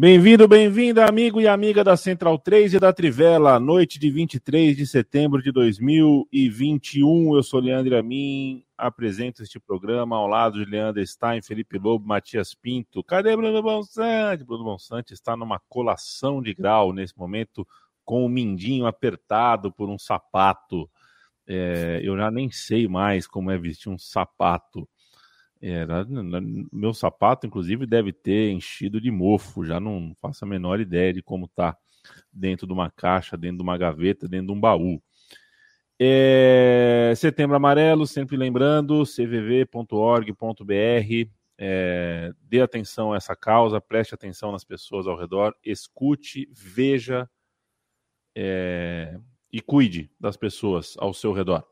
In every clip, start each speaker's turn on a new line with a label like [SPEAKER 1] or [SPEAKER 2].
[SPEAKER 1] Bem-vindo, bem-vinda, amigo e amiga da Central 3 e da Trivela, noite de 23 de setembro de 2021. Eu sou Leandro Amin, apresento este programa ao lado de Leandro Stein, Felipe Lobo, Matias Pinto. Cadê Bruno Bonsante? Bruno Bonsante está numa colação de grau nesse momento, com o mindinho apertado por um sapato. É, eu já nem sei mais como é vestir um sapato. É, meu sapato, inclusive, deve ter enchido de mofo. Já não faço a menor ideia de como tá dentro de uma caixa, dentro de uma gaveta, dentro de um baú. É, setembro Amarelo, sempre lembrando, cvv.org.br. É, dê atenção a essa causa, preste atenção nas pessoas ao redor, escute, veja é, e cuide das pessoas ao seu redor.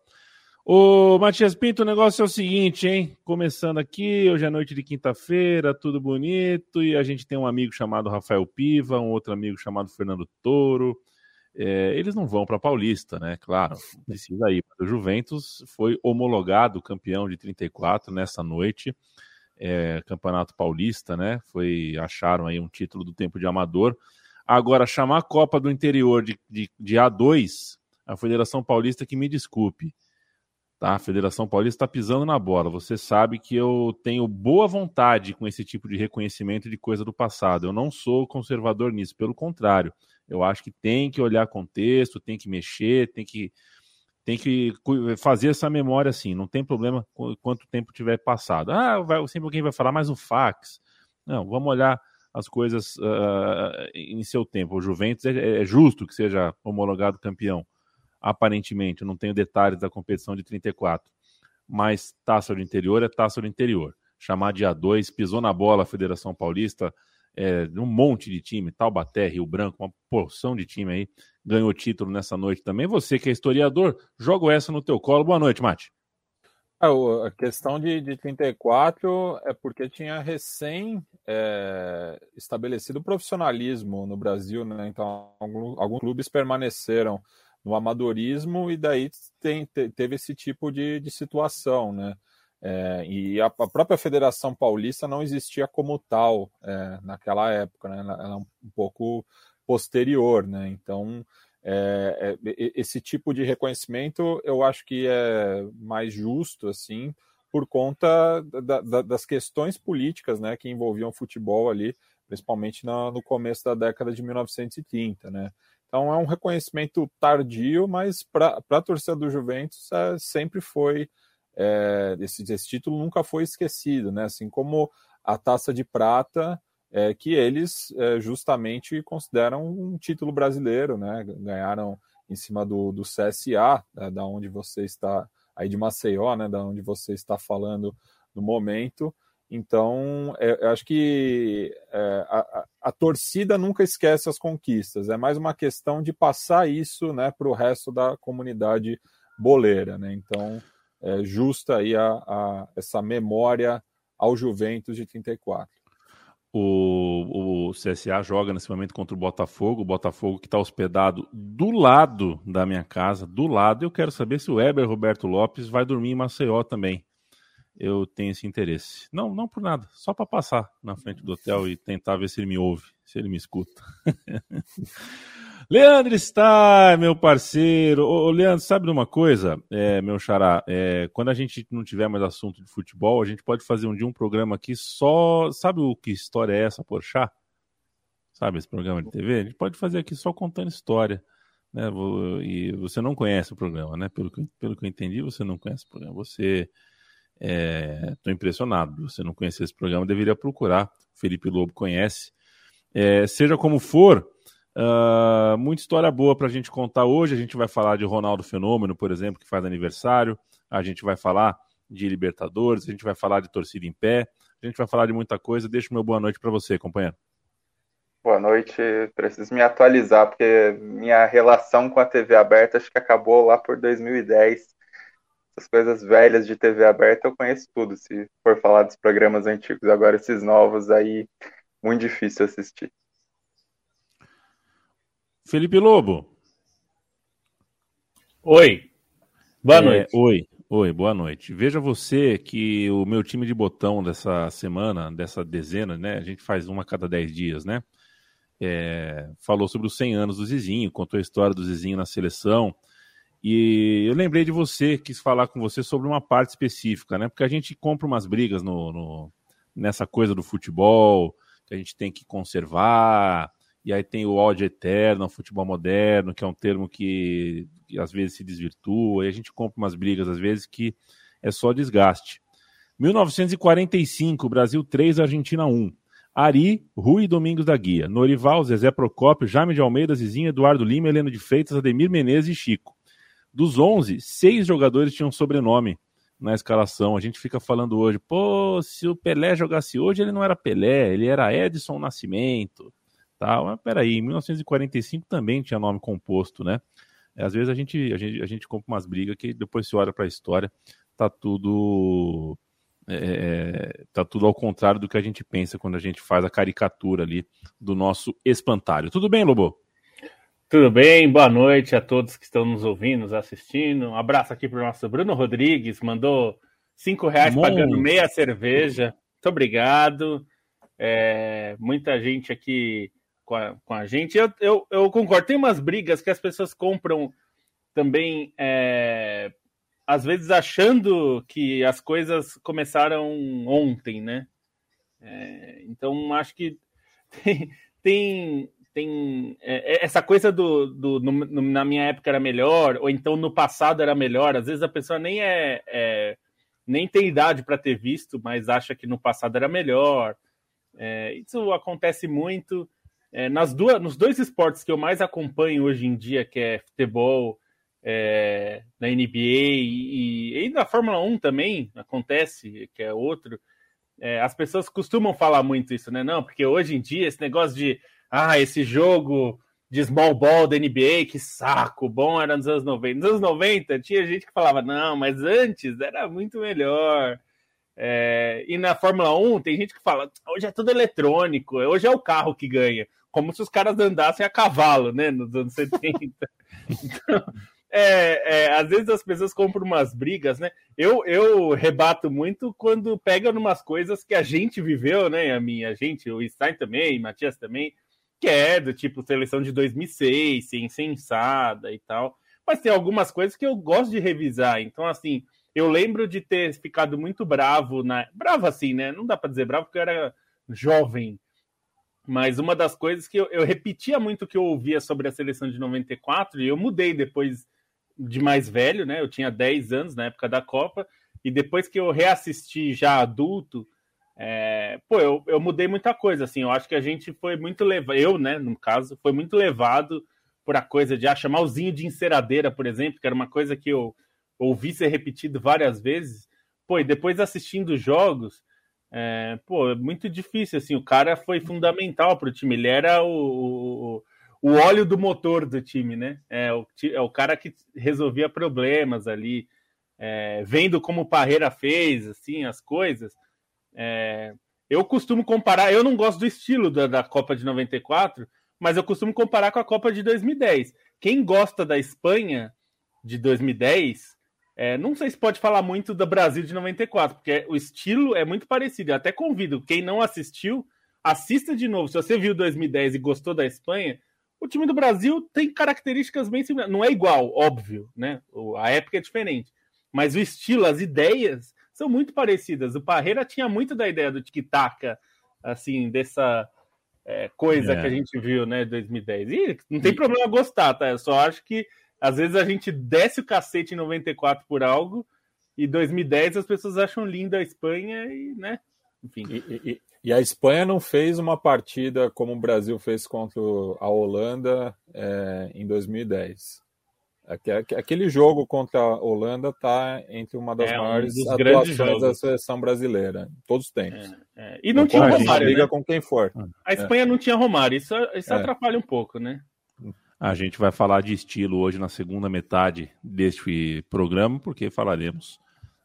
[SPEAKER 1] Ô, Matias Pinto, o negócio é o seguinte, hein? Começando aqui, hoje é noite de quinta-feira, tudo bonito, e a gente tem um amigo chamado Rafael Piva, um outro amigo chamado Fernando Toro. É, eles não vão para Paulista, né? Claro, precisa ir. O Juventus foi homologado campeão de 34 nessa noite, é, Campeonato Paulista, né? Foi acharam aí um título do tempo de amador. Agora chamar a Copa do Interior de, de, de A2, a Federação Paulista que me desculpe Tá? A Federação Paulista está pisando na bola. Você sabe que eu tenho boa vontade com esse tipo de reconhecimento de coisa do passado. Eu não sou conservador nisso, pelo contrário. Eu acho que tem que olhar contexto, tem que mexer, tem que, tem que fazer essa memória assim. Não tem problema quanto tempo tiver passado. Ah, vai, sempre alguém vai falar, mas o fax. Não, vamos olhar as coisas uh, em seu tempo. O Juventus é, é justo que seja homologado campeão aparentemente, eu não tenho detalhes da competição de 34, mas taça do interior é taça do interior. Chamar de A2, pisou na bola a Federação Paulista, é, um monte de time, Taubaté, Rio Branco, uma porção de time aí, ganhou título nessa noite também. Você que é historiador, jogo essa no teu colo. Boa noite, Mate.
[SPEAKER 2] É, a questão de, de 34 é porque tinha recém é, estabelecido o profissionalismo no Brasil, né? Então, alguns, alguns clubes permaneceram no amadorismo e daí tem, teve esse tipo de, de situação, né? É, e a, a, própria Federação Paulista não existia como tal é, naquela época, né? Ela, é um, um pouco posterior, né? Então é, é esse tipo de reconhecimento eu acho que é mais justo assim por conta da, da, das questões políticas, né, que envolviam o futebol ali, principalmente no, no começo da década de 1930, né? Então é um reconhecimento tardio, mas para a torcida do Juventus é, sempre foi é, esse, esse, título nunca foi esquecido, né? Assim como a Taça de Prata, é, que eles é, justamente consideram um título brasileiro, né? Ganharam em cima do, do CSA, da, da onde você está aí de Maceió, né? Da onde você está falando no momento. Então, é, eu acho que é, a, a, torcida nunca esquece as conquistas, é mais uma questão de passar isso né, para o resto da comunidade boleira. Né? Então, é justa aí a, a, essa memória ao Juventus de 34.
[SPEAKER 1] O, o CSA joga nesse momento contra o Botafogo, o Botafogo que está hospedado do lado da minha casa, do lado. Eu quero saber se o Weber Roberto Lopes vai dormir em Maceió também eu tenho esse interesse. Não, não por nada, só para passar na frente do hotel e tentar ver se ele me ouve, se ele me escuta. Leandro está, meu parceiro. Ô, Leandro, sabe de uma coisa, é, meu xará? É, quando a gente não tiver mais assunto de futebol, a gente pode fazer um dia um programa aqui só. Sabe o que história é essa, Porchat? Sabe esse programa de TV? A gente pode fazer aqui só contando história. Né? E você não conhece o programa, né? Pelo que, pelo que eu entendi, você não conhece o programa. Você Estou é, impressionado. Você não conhecer esse programa, deveria procurar. Felipe Lobo conhece. É, seja como for, uh, muita história boa para a gente contar hoje. A gente vai falar de Ronaldo Fenômeno, por exemplo, que faz aniversário. A gente vai falar de Libertadores. A gente vai falar de torcida em pé. A gente vai falar de muita coisa. Deixa meu boa noite para você, companheiro.
[SPEAKER 3] Boa noite. Preciso me atualizar, porque minha relação com a TV aberta acho que acabou lá por 2010 essas coisas velhas de TV aberta eu conheço tudo, se for falar dos programas antigos. Agora, esses novos aí, muito difícil assistir.
[SPEAKER 1] Felipe Lobo.
[SPEAKER 4] Oi. Boa é, noite.
[SPEAKER 1] Oi. Oi, boa noite. Veja você que o meu time de botão dessa semana, dessa dezena, né? A gente faz uma a cada dez dias, né? é, falou sobre os 100 anos do Zizinho, contou a história do Zizinho na seleção. E eu lembrei de você, quis falar com você sobre uma parte específica, né? Porque a gente compra umas brigas no, no nessa coisa do futebol, que a gente tem que conservar, e aí tem o ódio eterno, o futebol moderno, que é um termo que, que às vezes se desvirtua, e a gente compra umas brigas, às vezes, que é só desgaste. 1945, Brasil 3, Argentina 1. Ari, Rui Domingos da Guia, Norival, Zezé Procópio, Jaime de Almeida, Zizinho, Eduardo Lima, Heleno de Freitas, Ademir Menezes e Chico. Dos 11, seis jogadores tinham sobrenome na escalação. A gente fica falando hoje, pô, se o Pelé jogasse hoje, ele não era Pelé, ele era Edson Nascimento. Tá? Mas peraí, em 1945 também tinha nome composto, né? Às vezes a gente, a gente, a gente compra umas brigas que depois se olha para a história, tá tudo é, tá tudo ao contrário do que a gente pensa quando a gente faz a caricatura ali do nosso espantalho. Tudo bem, Lobo?
[SPEAKER 4] Tudo bem, boa noite a todos que estão nos ouvindo, nos assistindo. Um abraço aqui para o nosso Bruno Rodrigues, mandou cinco reais Bom. pagando meia cerveja. Muito obrigado. É, muita gente aqui com a, com a gente. Eu, eu, eu, concordo, tem umas brigas que as pessoas compram também é, às vezes achando que as coisas começaram ontem, né? É, então acho que tem, tem, tem é, é, essa coisa do, do no, no, na minha época era melhor ou então no passado era melhor. Às vezes a pessoa nem é, é nem tem idade para ter visto, mas acha que no passado era melhor. É, isso acontece muito é, nas duas, nos dois esportes que eu mais acompanho hoje em dia, que é futebol é, na NBA e, e, na Fórmula 1 também acontece, que é outro. As pessoas costumam falar muito isso, né? Não, porque hoje em dia esse negócio de ah, esse jogo de small ball da NBA, que saco, bom era nos anos 90. Nos anos 90 tinha gente que falava, não, mas antes era muito melhor. É, e na Fórmula 1 tem gente que fala, hoje é tudo eletrônico, hoje é o carro que ganha. Como se os caras andassem a cavalo, né? Nos anos 70. Então, é, é, às vezes as pessoas compram umas brigas, né? Eu, eu rebato muito quando pegam umas coisas que a gente viveu, né? A minha, a gente, o Stein também, Matias também, que é do tipo seleção de 2006, ser insensada e tal. Mas tem algumas coisas que eu gosto de revisar. Então, assim, eu lembro de ter ficado muito bravo, na... bravo assim, né? Não dá para dizer bravo porque eu era jovem. Mas uma das coisas que eu, eu repetia muito que eu ouvia sobre a seleção de 94, e eu mudei depois de mais velho, né? Eu tinha 10 anos na época da Copa, e depois que eu reassisti já adulto, é, pô, eu, eu mudei muita coisa, assim, eu acho que a gente foi muito levado, eu, né, no caso, foi muito levado por a coisa de ah, chamar o Zinho de enceradeira, por exemplo, que era uma coisa que eu ouvi ser repetido várias vezes, pô, e depois assistindo jogos, é, pô, é muito difícil, assim, o cara foi fundamental para o time, ele era o, o o óleo do motor do time, né? É o, é o cara que resolvia problemas ali, é, vendo como o Parreira fez, assim, as coisas. É, eu costumo comparar, eu não gosto do estilo da, da, Copa de 94, mas eu costumo comparar com a Copa de 2010. Quem gosta da Espanha de 2010, é, não sei se pode falar muito do Brasil de 94, porque o estilo é muito parecido. Eu até convido quem não assistiu, assista de novo. Se você viu 2010 e gostou da Espanha, o time do Brasil tem características bem similares. Não é igual, óbvio, né? A época é diferente. Mas o estilo, as ideias são muito parecidas. O Parreira tinha muito da ideia do tic-tac, assim, dessa é, coisa é. que a gente viu, né, 2010. E não tem e... problema gostar, tá? Eu só acho que às vezes a gente desce o cacete em 94 por algo e 2010 as pessoas acham linda a Espanha e, né, enfim.
[SPEAKER 2] E, e, e a Espanha não fez uma partida como o Brasil fez contra a Holanda é, em 2010. Aquele jogo contra a Holanda está entre uma das é, maiores um atuações da seleção brasileira. Todos têm. É,
[SPEAKER 4] é. E não, não tinha Romário.
[SPEAKER 2] Liga né? com quem for.
[SPEAKER 4] A Espanha não tinha Romário. Isso, isso é. atrapalha um pouco, né?
[SPEAKER 1] A gente vai falar de estilo hoje na segunda metade deste programa, porque falaremos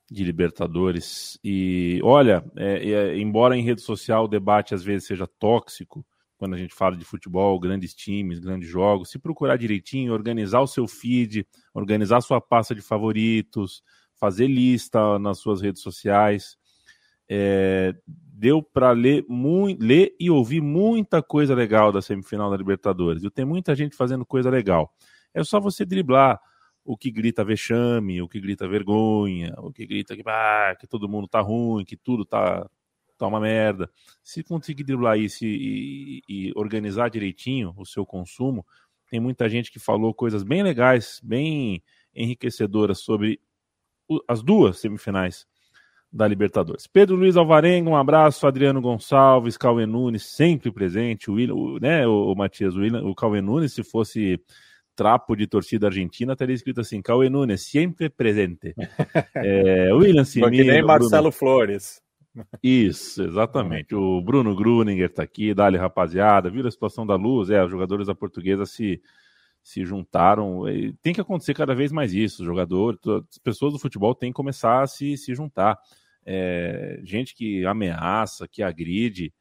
[SPEAKER 1] de Libertadores. E olha, é, é, embora em rede social o debate às vezes seja tóxico, quando a gente fala de futebol, grandes times, grandes jogos, se procurar direitinho, organizar o seu feed, organizar sua pasta de favoritos, fazer lista nas suas redes sociais, é, deu para ler, ler e ouvir muita coisa legal da semifinal da Libertadores. E tem muita gente fazendo coisa legal. É só você driblar o que grita vexame, o que grita vergonha, o que grita que, ah, que todo mundo tá ruim, que tudo tá, tá uma merda. Se conseguir driblar isso e, e, e organizar direitinho o seu consumo, tem muita gente que falou coisas bem legais, bem enriquecedoras sobre as duas semifinais da Libertadores. Pedro Luiz Alvarenga, um abraço. Adriano Gonçalves, Cauê Nunes, sempre presente. O, William, o né, o, o Matias, o, William, o Cauê Nunes, se fosse trapo de torcida argentina, estaria escrito assim: Cauê Nunes, sempre presente.
[SPEAKER 2] é, William Simino. Que nem Marcelo Bruno... Flores.
[SPEAKER 1] Isso, exatamente. O Bruno Gruninger está aqui, dali rapaziada, viu a situação da luz? É, os jogadores da portuguesa se, se juntaram. Tem que acontecer cada vez mais isso. Os jogadores, as pessoas do futebol têm que começar a se, se juntar. É, gente que ameaça, que agride.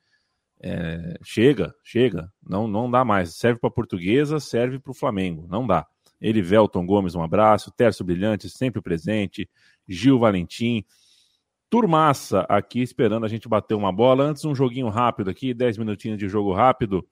[SPEAKER 1] É, chega, chega, não, não dá mais. Serve para portuguesa, serve para o Flamengo, não dá. Elivelton Gomes, um abraço. Tércio Brilhante, sempre presente. Gil Valentim. Turmaça aqui esperando a gente bater uma bola. Antes, um joguinho rápido aqui, 10 minutinhos de jogo rápido.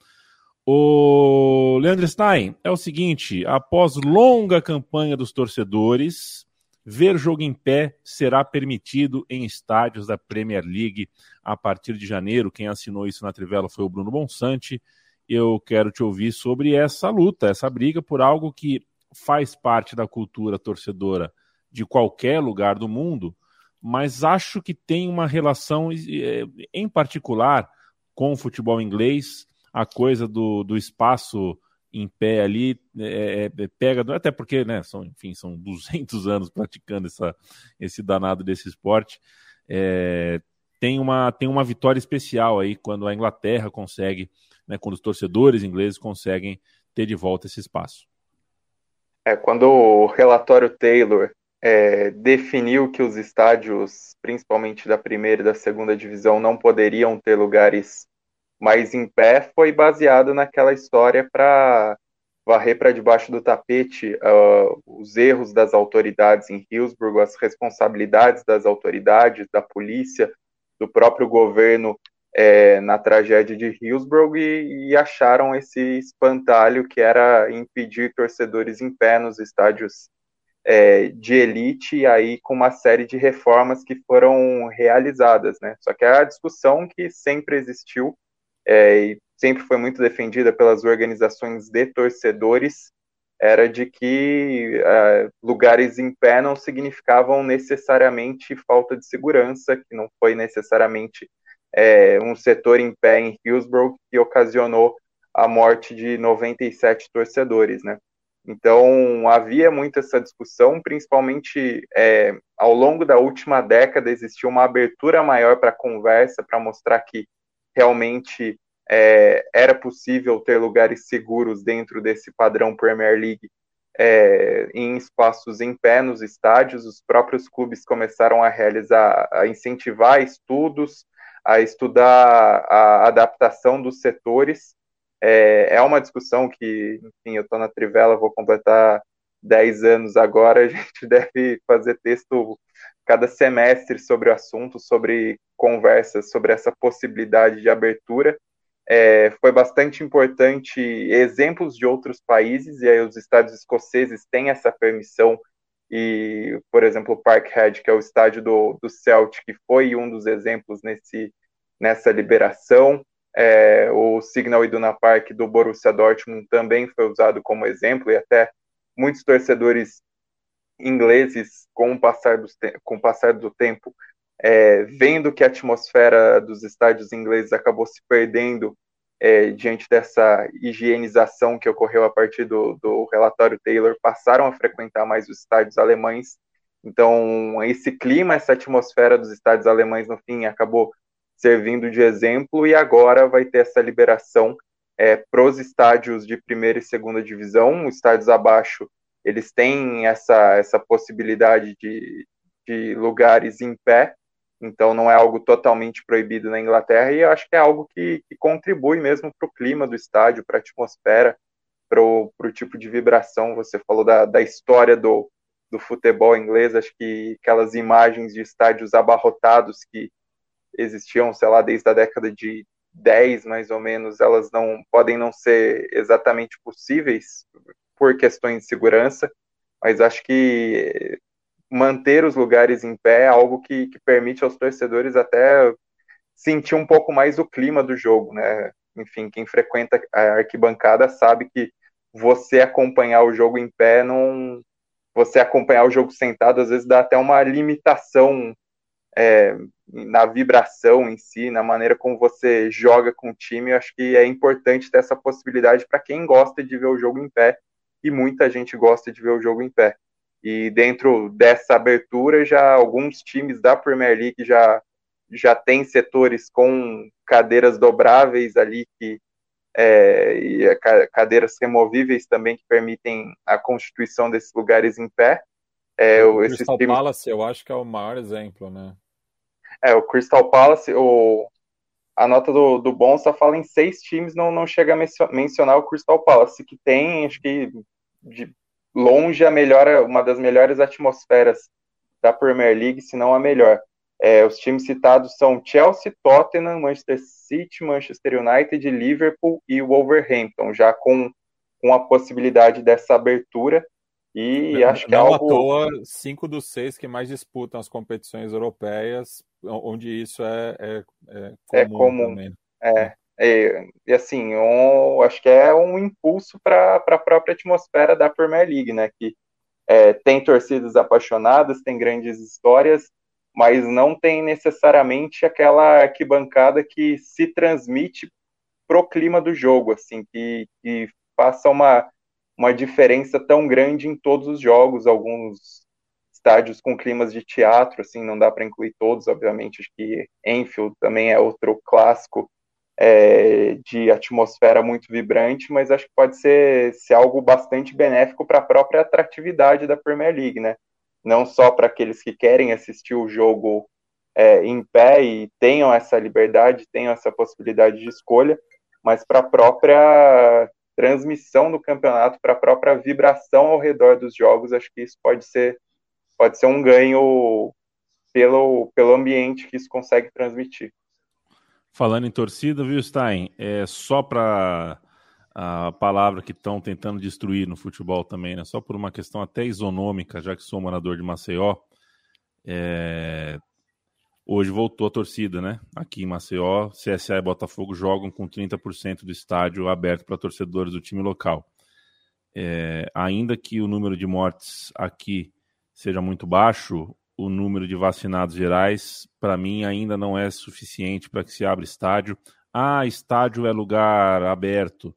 [SPEAKER 1] O Leandro Stein, é o seguinte: após longa campanha dos torcedores, Ver jogo em pé será permitido em estádios da Premier League a partir de janeiro. Quem assinou isso na Trivela foi o Bruno Bonsante. Eu quero te ouvir sobre essa luta, essa briga por algo que faz parte da cultura torcedora de qualquer lugar do mundo, mas acho que tem uma relação eh, em particular com o futebol inglês, a coisa do, do espaço em pé ali, é, é, é, pega, até porque, né, são, enfim, são 200 anos praticando essa, esse danado desse esporte, é, tem, uma, tem uma vitória especial aí quando a Inglaterra consegue, né, quando os torcedores ingleses conseguem ter de volta esse espaço.
[SPEAKER 3] É, quando o relatório Taylor é, definiu que os estádios, principalmente da primeira e da segunda divisão, não poderiam ter lugares mas em pé foi baseado naquela história para varrer para debaixo do tapete uh, os erros das autoridades em Hillsborough, as responsabilidades das autoridades, da polícia, do próprio governo é, na tragédia de Hillsborough e, e, acharam esse espantalho que era impedir torcedores em pé nos estádios é, de elite aí com uma série de reformas que foram realizadas, né? Só que a discussão que sempre existiu é, e sempre foi muito defendida pelas organizações de torcedores, era de que é, lugares em pé não significavam necessariamente falta de segurança, que não foi necessariamente é, um setor em pé em Hillsborough que ocasionou a morte de 97 torcedores, né? Então havia muito essa discussão, principalmente é, ao longo da última década existiu uma abertura maior para conversa, para mostrar que realmente é, era possível ter lugares seguros dentro desse padrão Premier League é, em espaços em pé nos estádios. Os próprios clubes começaram a realizar, a incentivar estudos, a estudar a adaptação dos setores. É, é uma discussão que, enfim, eu estou na Trivela, vou completar 10 anos agora, a gente deve fazer texto cada semestre sobre o assunto, sobre conversas sobre essa possibilidade de abertura. É, foi bastante importante exemplos de outros países, e aí os estados escoceses têm essa permissão, e, por exemplo, o Parkhead, que é o estádio do, do Celtic, foi um dos exemplos nesse, nessa liberação, é, o Signal Iduna Park do Borussia Dortmund também foi usado como exemplo, e até muitos torcedores ingleses, com o passar do, com o passar do tempo, é, vendo que a atmosfera dos estádios ingleses acabou se perdendo é, diante dessa higienização que ocorreu a partir do, do relatório Taylor, passaram a frequentar mais os estádios alemães. Então, esse clima, essa atmosfera dos estádios alemães, no fim, acabou servindo de exemplo e agora vai ter essa liberação é, para os estádios de primeira e segunda divisão, os estádios abaixo, eles têm essa, essa possibilidade de, de lugares em pé, então não é algo totalmente proibido na Inglaterra e eu acho que é algo que, que contribui mesmo para o clima do estádio, para a atmosfera, para o tipo de vibração. Você falou da, da história do, do futebol inglês, acho que aquelas imagens de estádios abarrotados que existiam, sei lá, desde a década de 10 mais ou menos, elas não podem não ser exatamente possíveis por questões de segurança, mas acho que manter os lugares em pé é algo que, que permite aos torcedores até sentir um pouco mais o clima do jogo, né? Enfim, quem frequenta a arquibancada sabe que você acompanhar o jogo em pé não. Você acompanhar o jogo sentado, às vezes dá até uma limitação é, na vibração em si, na maneira como você joga com o time. Eu acho que é importante ter essa possibilidade para quem gosta de ver o jogo em pé, e muita gente gosta de ver o jogo em pé. E dentro dessa abertura, já alguns times da Premier League já, já têm setores com cadeiras dobráveis ali que é, e cadeiras removíveis também que permitem a constituição desses lugares em pé.
[SPEAKER 2] É, o Crystal times... Palace, eu acho que é o maior exemplo, né?
[SPEAKER 3] É, o Crystal Palace, o... a nota do, do Bonsa fala em seis times, não, não chega a mencionar o Crystal Palace, que tem, acho que, de longe a melhor, uma das melhores atmosferas da Premier League, se não a melhor. É, os times citados são Chelsea, Tottenham, Manchester City, Manchester United, Liverpool e Wolverhampton, já com, com a possibilidade dessa abertura. E
[SPEAKER 2] não,
[SPEAKER 3] acho que é não
[SPEAKER 2] é algo... à toa, cinco dos seis que mais disputam as competições europeias, onde isso é, é,
[SPEAKER 3] é comum. É, comum. É, é, e assim, um, acho que é um impulso para a própria atmosfera da Premier League, né? Que é, tem torcidas apaixonadas, tem grandes histórias, mas não tem necessariamente aquela arquibancada que se transmite pro clima do jogo, assim, que, que faça uma, uma diferença tão grande em todos os jogos, alguns estádios com climas de teatro, assim, não dá para incluir todos, obviamente, acho que Enfield também é outro clássico é, de atmosfera muito vibrante, mas acho que pode ser, ser algo bastante benéfico para a própria atratividade da Premier League, né? Não só para aqueles que querem assistir o jogo é, em pé e tenham essa liberdade, tenham essa possibilidade de escolha, mas para a própria transmissão do campeonato, para a própria vibração ao redor dos jogos, acho que isso pode ser, pode ser um ganho pelo, pelo ambiente que isso consegue transmitir.
[SPEAKER 1] Falando em torcida, viu, Stein? É só para a palavra que estão tentando destruir no futebol também, né? Só por uma questão até isonômica, já que sou morador de Maceió. É... Hoje voltou a torcida, né? Aqui em Maceió, CSA e Botafogo jogam com 30% do estádio aberto para torcedores do time local. É... Ainda que o número de mortes aqui seja muito baixo, o número de vacinados gerais, para mim, ainda não é suficiente para que se abra estádio. Ah, estádio é lugar aberto.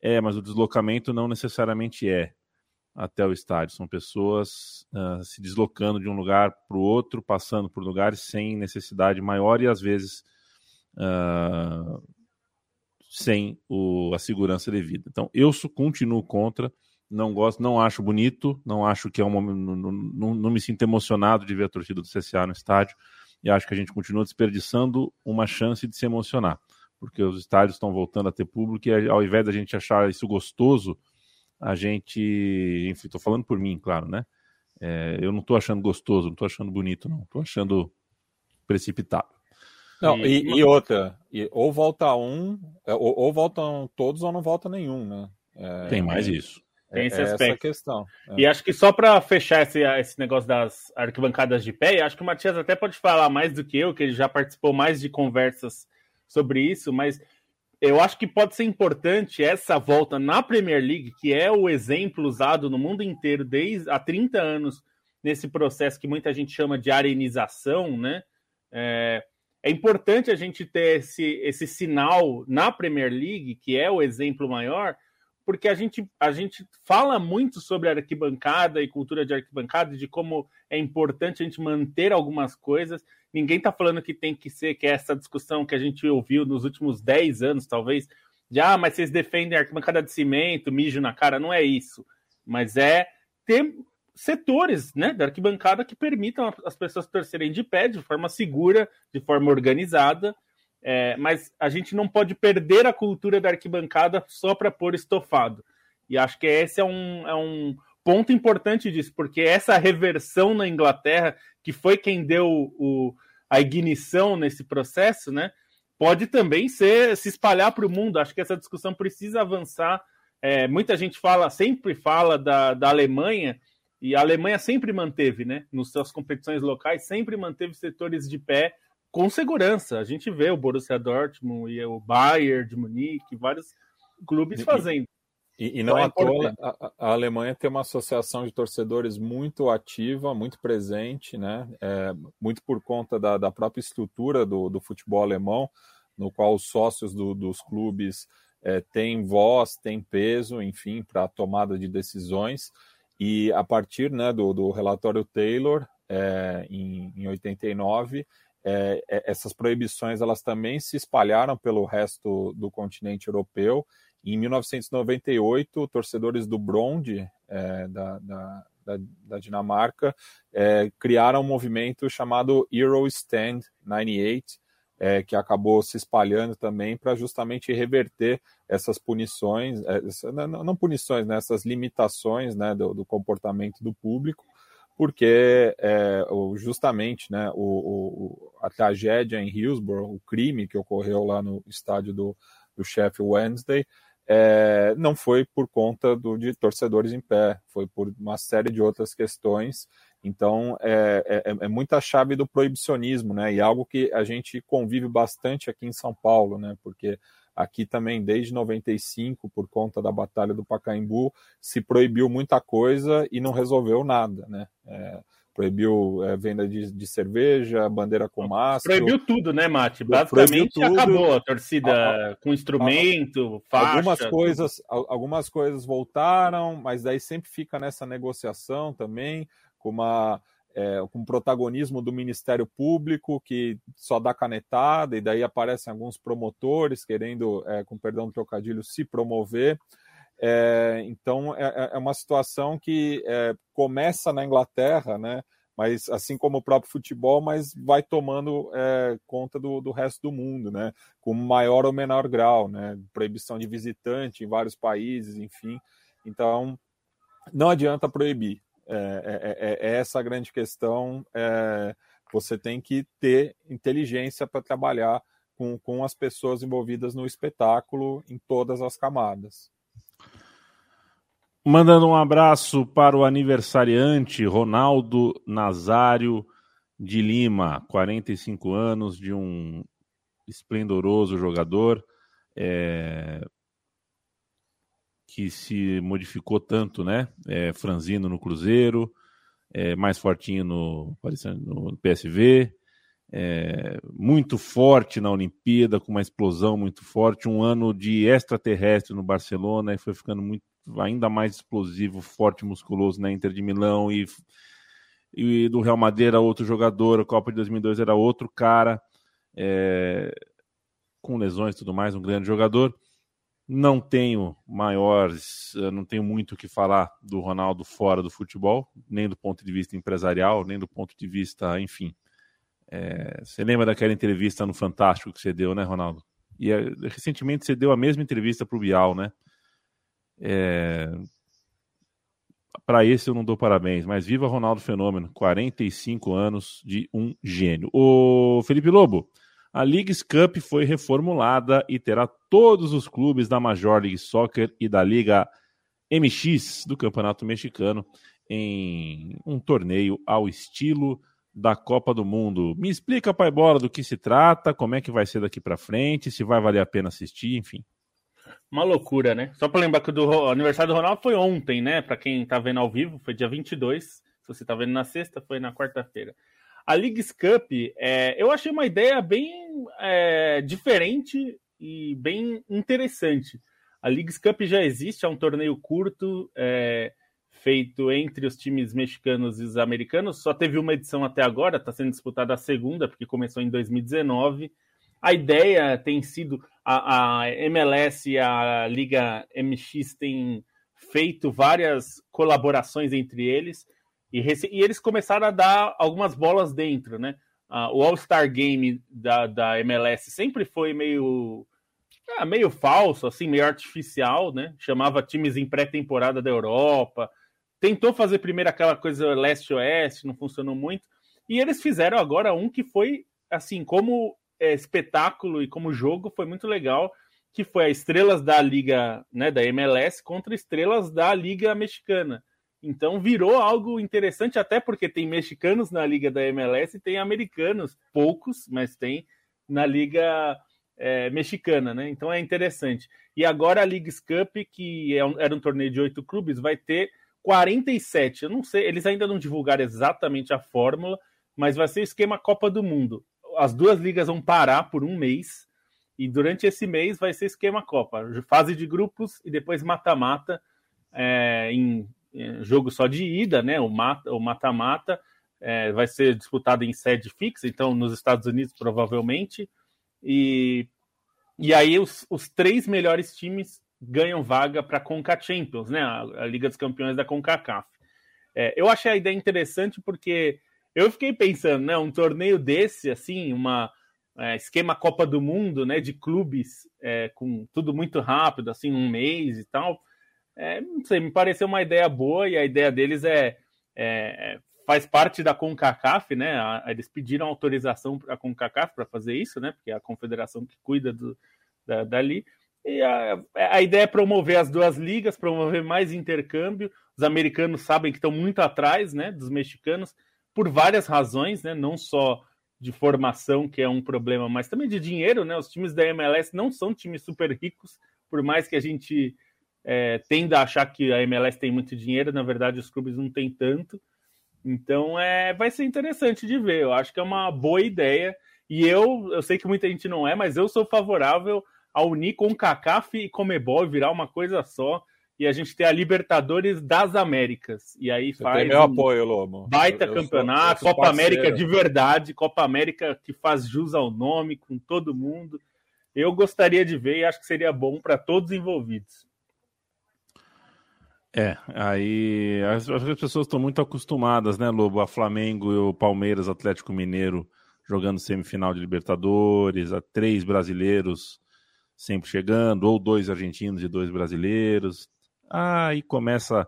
[SPEAKER 1] É, mas o deslocamento não necessariamente é até o estádio. São pessoas uh, se deslocando de um lugar para o outro, passando por lugares sem necessidade maior e às vezes uh, sem o, a segurança devida. Então, eu continuo contra não gosto, não acho bonito, não acho que é um momento, não, não, não, me sinto emocionado de ver a torcida do CSA no estádio e acho que a gente continua desperdiçando uma chance de se emocionar, porque os estádios estão voltando a ter público e ao invés da gente achar isso gostoso, a gente, enfim, estou falando por mim, claro, né? É, eu não estou achando gostoso, não estou achando bonito, não, estou achando precipitado.
[SPEAKER 2] Não, e, e, e outra, e, ou volta um, é, ou, ou, voltam todos ou não volta nenhum, né?
[SPEAKER 1] É, Tem mais isso.
[SPEAKER 2] Tem esse é aspecto. Essa questão.
[SPEAKER 4] É. E acho que só para fechar esse, esse negócio das arquibancadas de pé, acho que o Matias até pode falar mais do que eu, que ele já participou mais de conversas sobre isso, mas eu acho que pode ser importante essa volta na Premier League, que é o exemplo usado no mundo inteiro desde há 30 anos nesse processo que muita gente chama de arenização, né? É, é importante a gente ter esse, esse sinal na Premier League, que é o exemplo maior, porque a gente, a gente fala muito sobre arquibancada e cultura de arquibancada, de como é importante a gente manter algumas coisas. Ninguém está falando que tem que ser, que é essa discussão que a gente ouviu nos últimos 10 anos, talvez, de ah, mas vocês defendem arquibancada de cimento, mijo na cara. Não é isso. Mas é ter setores né, da arquibancada que permitam as pessoas torcerem de pé de forma segura, de forma organizada é, mas a gente não pode perder a cultura da arquibancada só para pôr estofado. E acho que esse é um, é um ponto importante disso, porque essa reversão na Inglaterra, que foi quem deu o, a ignição nesse processo, né? Pode também ser se espalhar para o mundo. Acho que essa discussão precisa avançar. É, muita gente fala, sempre fala da, da Alemanha, e a Alemanha sempre manteve, né? Nas suas competições locais, sempre manteve setores de pé com segurança. A gente vê o Borussia Dortmund e o Bayern de Munique, vários clubes fazendo.
[SPEAKER 2] E, e não então, é à toa, a, a, Alemanha tem uma associação de torcedores muito ativa, muito presente, né? É, muito por conta da, da própria estrutura do, do, futebol alemão, no qual os sócios do, dos clubes é, têm voz, têm peso, enfim, para a tomada de decisões. E a partir né, do, do relatório Taylor, é, em, em 89, é, é, essas proibições elas também se espalharam pelo resto do continente europeu. Em 1998, torcedores do Brond, é, da, da, da, Dinamarca, é, criaram um movimento chamado Euro Stand 98, é, que acabou se espalhando também para justamente reverter essas punições, é, não, não, punições, né, essas limitações né, do, do comportamento do público, porque é, justamente né, o, o, a tragédia em Hillsborough, o crime que ocorreu lá no estádio do, do Sheffield Wednesday, é, não foi por conta do, de torcedores em pé, foi por uma série de outras questões. Então, é, é, é, muita chave do proibicionismo, né? E algo que a gente convive bastante aqui em São Paulo, né? Porque aqui também, desde 95, por conta da Batalha do Pacaembu, se proibiu muita coisa e não resolveu nada, né? É, proibiu é, venda de, de, cerveja, bandeira com máscara.
[SPEAKER 4] Proibiu tudo, né, Mate? Basicamente acabou a torcida a, a, com instrumento, faixa.
[SPEAKER 2] Algumas coisas, algumas coisas voltaram, mas daí sempre fica nessa negociação também, com uma. É, com protagonismo do Ministério Público, que só dá canetada, e daí aparecem alguns promotores querendo, é, com perdão do trocadilho, se promover. É, então é, é, é, uma situação que é, começa na Inglaterra, né? Mas assim como o próprio futebol, mas vai tomando é, conta do, do, resto do mundo, né? Com maior ou menor grau, né? Proibição de visitante em vários países, enfim. Então não adianta proibir. É, é essa a grande questão. você tem que ter inteligência para trabalhar com, com as pessoas envolvidas no espetáculo em todas as camadas.
[SPEAKER 1] Mandando um abraço para o aniversariante Ronaldo Nazário de Lima, 45 anos, de um esplendoroso jogador é, que se modificou tanto, né? É, franzino no Cruzeiro, é, mais fortinho no, no PSV, é, muito forte na Olimpíada, com uma explosão muito forte, um ano de extraterrestre no Barcelona e foi ficando muito ainda mais explosivo, forte, musculoso na Inter de Milão e, e do Real Madrid era outro jogador, a Copa de 2002 era outro cara, é, com lesões e tudo mais, um grande jogador. Não tenho maiores, não tenho muito o que falar do Ronaldo fora do futebol, nem do ponto de vista empresarial, nem do ponto de vista, enfim. É, você lembra daquela entrevista no Fantástico que você deu, né, Ronaldo? E é, recentemente você deu a mesma entrevista para o Bial, né? É... Para esse eu não dou parabéns, mas viva Ronaldo Fenômeno, 45 anos de um gênio. O Felipe Lobo, a Leagues Cup foi reformulada e terá todos os clubes da Major League Soccer e da Liga MX do Campeonato Mexicano em um torneio ao estilo da Copa do Mundo. Me explica, pai bola, do que se trata, como é que vai ser daqui para frente, se vai valer a pena assistir, enfim.
[SPEAKER 4] Uma loucura, né? Só para lembrar que o aniversário do Ronaldo foi ontem, né? Para quem tá vendo ao vivo, foi dia 22. Se você tá vendo na sexta, foi na quarta-feira. A Leagues Cup, é, eu achei uma ideia bem é, diferente e bem interessante. A Leagues Cup já existe, é um torneio curto, é, feito entre os times mexicanos e os americanos. Só teve uma edição até agora, está sendo disputada a segunda, porque começou em 2019. A ideia tem sido a, a MLS e a Liga MX têm feito várias colaborações entre eles e, e eles começaram a dar algumas bolas dentro, né? Uh, o All-Star Game da, da MLS sempre foi meio ah, meio falso, assim, meio artificial, né? Chamava times em pré-temporada da Europa. Tentou fazer primeiro aquela coisa leste-oeste, não funcionou muito. E eles fizeram agora um que foi assim, como é, espetáculo e como jogo, foi muito legal, que foi a estrelas da liga, né, da MLS contra estrelas da liga mexicana. Então virou algo interessante, até porque tem mexicanos na liga da MLS e tem americanos, poucos, mas tem na liga é, mexicana, né? Então é interessante. E agora a Leagues Cup, que é um, era um torneio de oito clubes, vai ter 47. Eu não sei, eles ainda não divulgaram exatamente a fórmula, mas vai ser o esquema Copa do Mundo. As duas ligas vão parar por um mês e durante esse mês vai ser esquema Copa, fase de grupos e depois mata-mata é, em, jogo só de ida, né? O mata-mata é, vai ser disputado em sede fixa, então nos Estados Unidos provavelmente. E, e aí os, os três melhores times ganham vaga para a Conca Champions, né? A, a, Liga dos Campeões da CONCACAF. É, eu achei a ideia interessante porque eu fiquei pensando, né? Um torneio desse, assim, uma é, esquema Copa do Mundo, né? De clubes é, com tudo muito rápido, assim, um mês e tal. É, não sei, me pareceu uma ideia boa e a ideia deles é, é faz parte da CONCACAF, né? Eles pediram autorização para a CONCACAF para fazer isso, né? Porque é a confederação que cuida do, da, dali. E a, a ideia é promover as duas ligas, promover mais intercâmbio. Os americanos sabem que estão muito atrás né, dos mexicanos por várias razões, né, não só de formação, que é um problema, mas também de dinheiro. Né? Os times da MLS não são times super ricos, por mais que a gente é, tenda a achar que a MLS tem muito dinheiro, na verdade os clubes não têm tanto. Então é, vai ser interessante de ver. Eu acho que é uma boa ideia. E eu, eu sei que muita gente não é, mas eu sou favorável a unir com CACAF e Comebol virar uma coisa só e a gente ter a Libertadores das Américas. E aí
[SPEAKER 2] Você faz. Tem meu um apoio, Lobo.
[SPEAKER 4] Baita eu, campeonato, sou, Copa parceiro. América de verdade, Copa América que faz jus ao nome, com todo mundo. Eu gostaria de ver e acho que seria bom para todos envolvidos.
[SPEAKER 1] É, aí as, as pessoas estão muito acostumadas, né, Lobo? A Flamengo e o Palmeiras, Atlético Mineiro jogando semifinal de Libertadores, a três brasileiros sempre chegando, ou dois argentinos e dois brasileiros. Aí começa a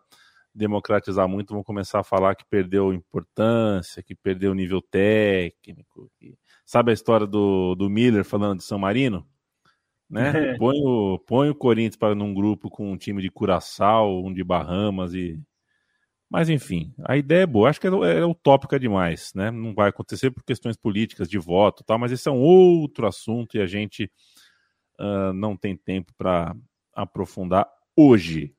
[SPEAKER 1] democratizar muito, vão começar a falar que perdeu importância, que perdeu nível técnico. Que... Sabe a história do, do Miller falando de São Marino? Né? Põe, o, põe o Corinthians para num grupo com um time de Curaçao, um de Bahamas e. Mas enfim, a ideia é boa. Acho que é, é utópica demais, né? Não vai acontecer por questões políticas de voto, tal. Mas esse é um outro assunto e a gente uh, não tem tempo para aprofundar hoje.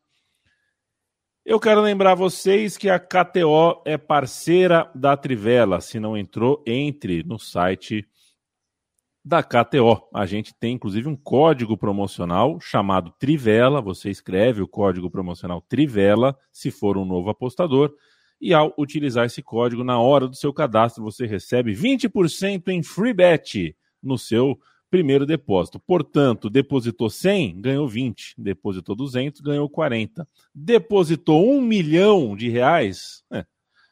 [SPEAKER 1] Eu quero lembrar vocês que a KTO é parceira da Trivela. Se não entrou, entre no site da KTO. A gente tem inclusive um código promocional chamado Trivela. Você escreve o código promocional Trivela se for um novo apostador. E ao utilizar esse código na hora do seu cadastro, você recebe 20% em free bet no seu primeiro depósito. Portanto, depositou 100, ganhou 20. Depositou 200, ganhou 40. Depositou 1 milhão de reais. É.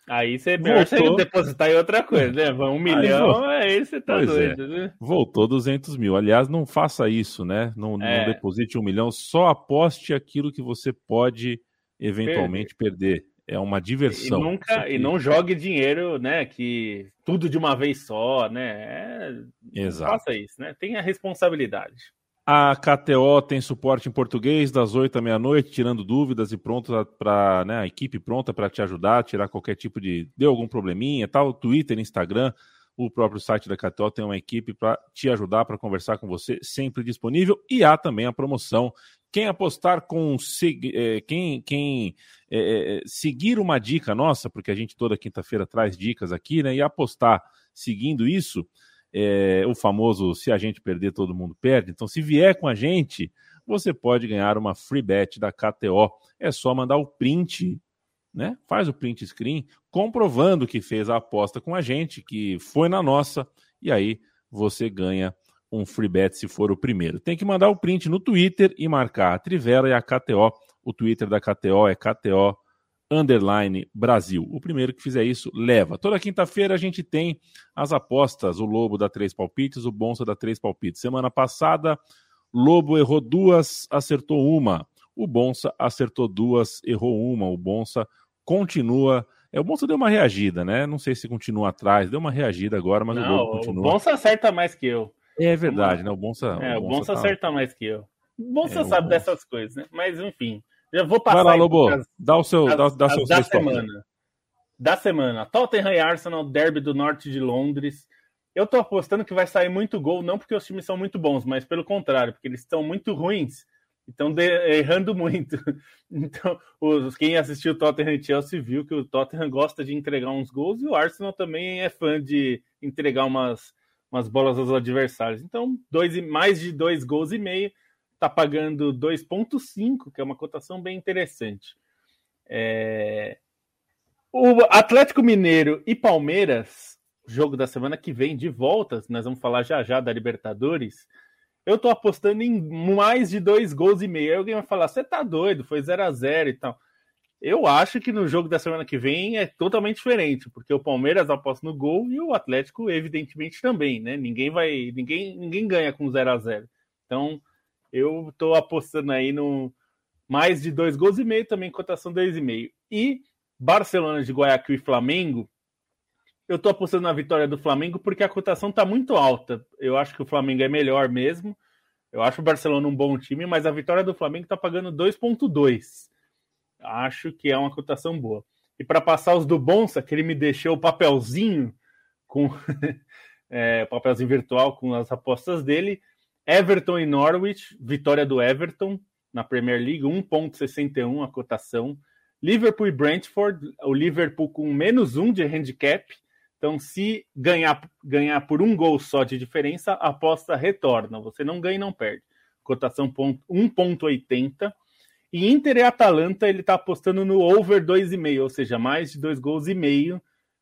[SPEAKER 4] Aí você Voltou... depositar em outra coisa, né? Um milhão, aí, aí você tá pois é. doido, é. né?
[SPEAKER 1] Voltou 200 mil. Aliás, não faça isso, né? Não, é. não deposite um milhão, só aposte aquilo que você pode eventualmente perder. perder é uma diversão.
[SPEAKER 4] E, nunca, e não jogue dinheiro, né? Que tudo de uma vez só, né? É, Exato. Faça isso, né? Tenha responsabilidade.
[SPEAKER 1] A KTO tem suporte em português das 8 à meia-noite, tirando dúvidas e pronto para né, a equipe pronta para te ajudar, tirar qualquer tipo de. Deu algum probleminha, tal. Twitter, Instagram, o próprio site da KTO tem uma equipe para te ajudar, para conversar com você, sempre disponível. E há também a promoção quem apostar com é, quem, quem é, é, é, seguir uma dica nossa, porque a gente toda quinta-feira traz dicas aqui, né? E apostar seguindo isso, é, o famoso se a gente perder, todo mundo perde. Então, se vier com a gente, você pode ganhar uma free bet da KTO. É só mandar o print, né? Faz o print screen, comprovando que fez a aposta com a gente, que foi na nossa, e aí você ganha um free bet se for o primeiro. Tem que mandar o print no Twitter e marcar a Trivela e a KTO. O Twitter da KTO é KTO underline Brasil. O primeiro que fizer isso leva. Toda quinta-feira a gente tem as apostas. O Lobo dá três palpites, o Bonsa dá três palpites. Semana passada, Lobo errou duas, acertou uma. O Bonsa acertou duas, errou uma. O Bonsa continua É, o Bonsa deu uma reagida, né? Não sei se continua atrás, deu uma reagida agora, mas
[SPEAKER 4] não,
[SPEAKER 1] o Globo continua.
[SPEAKER 4] O Bonsa acerta mais que eu.
[SPEAKER 1] É verdade, né? O Bonsa.
[SPEAKER 4] É, o Bonsa, Bonsa tá... acerta mais que eu. O Bonsa
[SPEAKER 1] É, o
[SPEAKER 4] sabe dessas coisas, né? Mas enfim. Já vou passar.
[SPEAKER 1] Vai lá, Lobo. Dá o seu.
[SPEAKER 4] as-
[SPEAKER 1] Dá, dá
[SPEAKER 4] as
[SPEAKER 1] seu
[SPEAKER 4] da
[SPEAKER 1] seus toques.
[SPEAKER 4] semana. Da semana. Tottenham e Arsenal, derby do norte de Londres. Eu tô apostando que vai sair muito gol, não porque os times são muito bons, mas pelo contrário, porque eles estão muito ruins. Estão errando muito. Então, os, quem assistiu Tottenham e Chelsea viu que o Tottenham gosta de entregar uns gols e o Arsenal também é fã de entregar umas, umas bolas aos adversários. Então, dois, mais de dois gols e meio, tá pagando 2,5, que é uma cotação bem interessante. É, O Atlético Mineiro e Palmeiras, jogo da semana que vem de volta, nós vamos falar já já da Libertadores. Eu tô apostando em mais de dois gols e meio. Aí alguém vai falar, você tá doido, foi 0 a 0 e tal. Eu acho que no jogo da semana que vem é totalmente diferente, porque o Palmeiras aposta no gol e o Atlético, evidentemente, também, né? Ninguém vai. Ninguém, ninguém ganha com 0 a 0 Então, eu tô apostando aí no mais de dois gols e meio, também cotação 2,5. E Barcelona de Guayaquil e Flamengo, eu tô apostando na vitória do Flamengo porque a cotação tá muito alta. Eu acho que o Flamengo é melhor mesmo. Eu acho o Barcelona um bom time, mas a vitória do Flamengo tá pagando 2.2. Acho que é uma cotação boa. E para passar os do Bonsa, que ele me deixou o papelzinho com é, papelzinho virtual com as apostas dele, Everton e Norwich, vitória do Everton na Premier League, 1.61 a cotação. Liverpool e Brentford, o Liverpool com menos um de handicap. Então, se ganhar, ganhar por um gol só de diferença, a aposta retorna. Você não ganha e não perde. Cotação ponto- 1,80. E Inter e Atalanta, ele está apostando no over 2,5, ou seja, mais de dois gols e meio.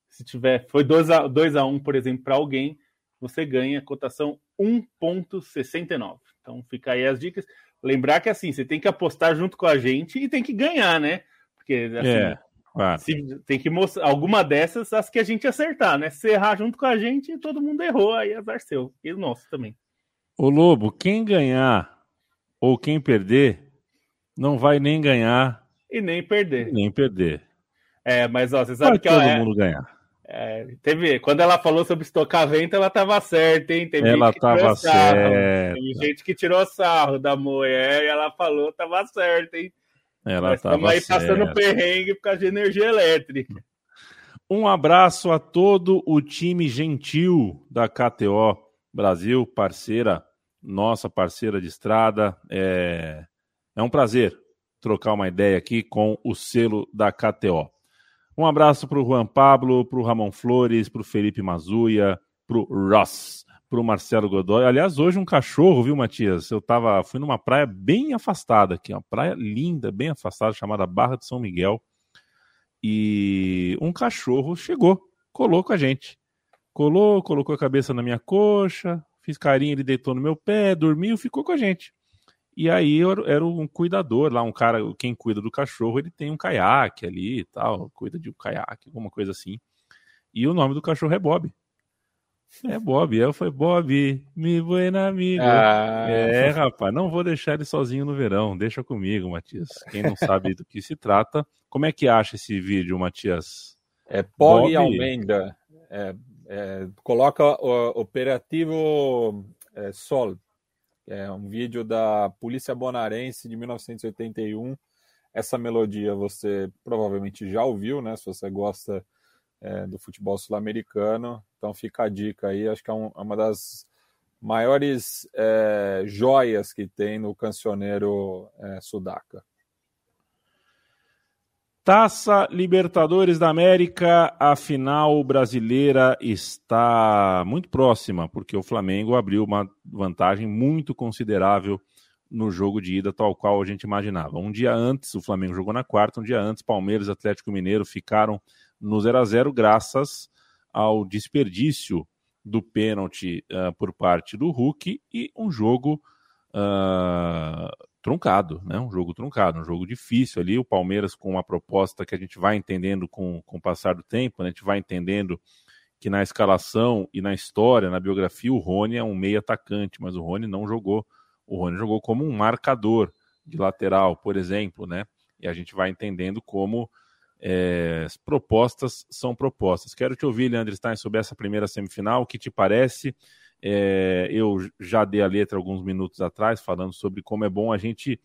[SPEAKER 4] Se tiver, foi 2 a, 2 a 1, por exemplo, para alguém, você ganha cotação 1,69. Então, fica aí as dicas. Lembrar que assim, você tem que apostar junto com a gente e tem que ganhar, né? Porque assim,
[SPEAKER 1] É, claro.
[SPEAKER 4] se- tem que mostrar alguma dessas as que a gente acertar, né? Se errar junto com a gente, todo mundo errou, aí azar seu. E o nosso também.
[SPEAKER 1] Ô Lobo, quem ganhar ou quem perder, não vai nem ganhar
[SPEAKER 4] E nem perder.
[SPEAKER 1] nem perder.
[SPEAKER 4] É, mas ó, você
[SPEAKER 1] Vai
[SPEAKER 4] sabe que
[SPEAKER 1] todo
[SPEAKER 4] ó, é,
[SPEAKER 1] mundo ganhar.
[SPEAKER 4] É, teve, quando ela falou sobre estocar vento, ela tava certa, hein? Teve
[SPEAKER 1] Ela
[SPEAKER 4] gente
[SPEAKER 1] tava certa.
[SPEAKER 4] Teve gente que tirou sarro da mulher e ela falou, tava certa, hein?
[SPEAKER 1] Ela
[SPEAKER 4] Nós
[SPEAKER 1] tava
[SPEAKER 4] aí passando
[SPEAKER 1] certa.
[SPEAKER 4] perrengue por causa de energia elétrica.
[SPEAKER 1] Um abraço a todo o time gentil da KTO Brasil, parceira, nossa parceira de estrada. É, é um prazer trocar uma ideia aqui com o selo da KTO. Um abraço para o Juan Pablo, para o Ramon Flores, para o Felipe Mazuia, para o Ross, para o Marcelo Godoy. Aliás, hoje um cachorro, viu, Matias? Eu tava, fui numa praia bem afastada aqui, uma praia linda, bem afastada, chamada Barra de São Miguel e um cachorro chegou, colou com a gente. Colou, colocou a cabeça na minha coxa, fiz carinho, ele deitou no meu pé, dormiu, ficou com a gente. E aí eu era um cuidador lá, um cara, quem cuida do cachorro, ele tem um caiaque ali e tal, cuida de um caiaque, alguma coisa assim. E o nome do cachorro é Bob. É Bob. Eu falei, Bob, me buena amigo.
[SPEAKER 2] Ah,
[SPEAKER 1] É, rapaz, não vou deixar ele sozinho no verão. Deixa comigo, Matias. Quem não sabe do que se trata. Como é que acha esse vídeo, Matias?
[SPEAKER 2] É Pog
[SPEAKER 1] Bob.
[SPEAKER 2] Almeida. É, é, coloca o Operativo é, Sol. É um vídeo da Polícia Bonarense de 1981. Essa melodia você provavelmente já ouviu, né? Se você gosta é, do futebol sul-americano. Então fica a dica aí. Acho que é, um- é uma das maiores é, joias que tem no cancioneiro é, sudaca.
[SPEAKER 1] Taça Libertadores da América, a final brasileira está muito próxima, porque o Flamengo abriu uma vantagem muito considerável no jogo de ida, tal qual a gente imaginava. Um dia antes, o Flamengo jogou na quarta, um dia antes, Palmeiras e Atlético Mineiro ficaram no 0 a 0 graças ao desperdício do pênalti ah, por parte do Hulk e um jogo ah, truncado, né? Um jogo truncado, um jogo difícil ali. O Palmeiras com uma proposta que a gente vai entendendo com, com o passar do tempo, né? a gente vai entendendo que na escalação e na história, na biografia, o Rony é um meio atacante, mas o Rony não jogou. O Rony jogou como um marcador de lateral, por exemplo, né? E a gente vai entendendo como É, propostas são propostas. Quero te ouvir, Leandro Stein, sobre essa primeira semifinal. O que te parece? É, eu já dei a letra alguns minutos atrás, falando sobre como é bom a gente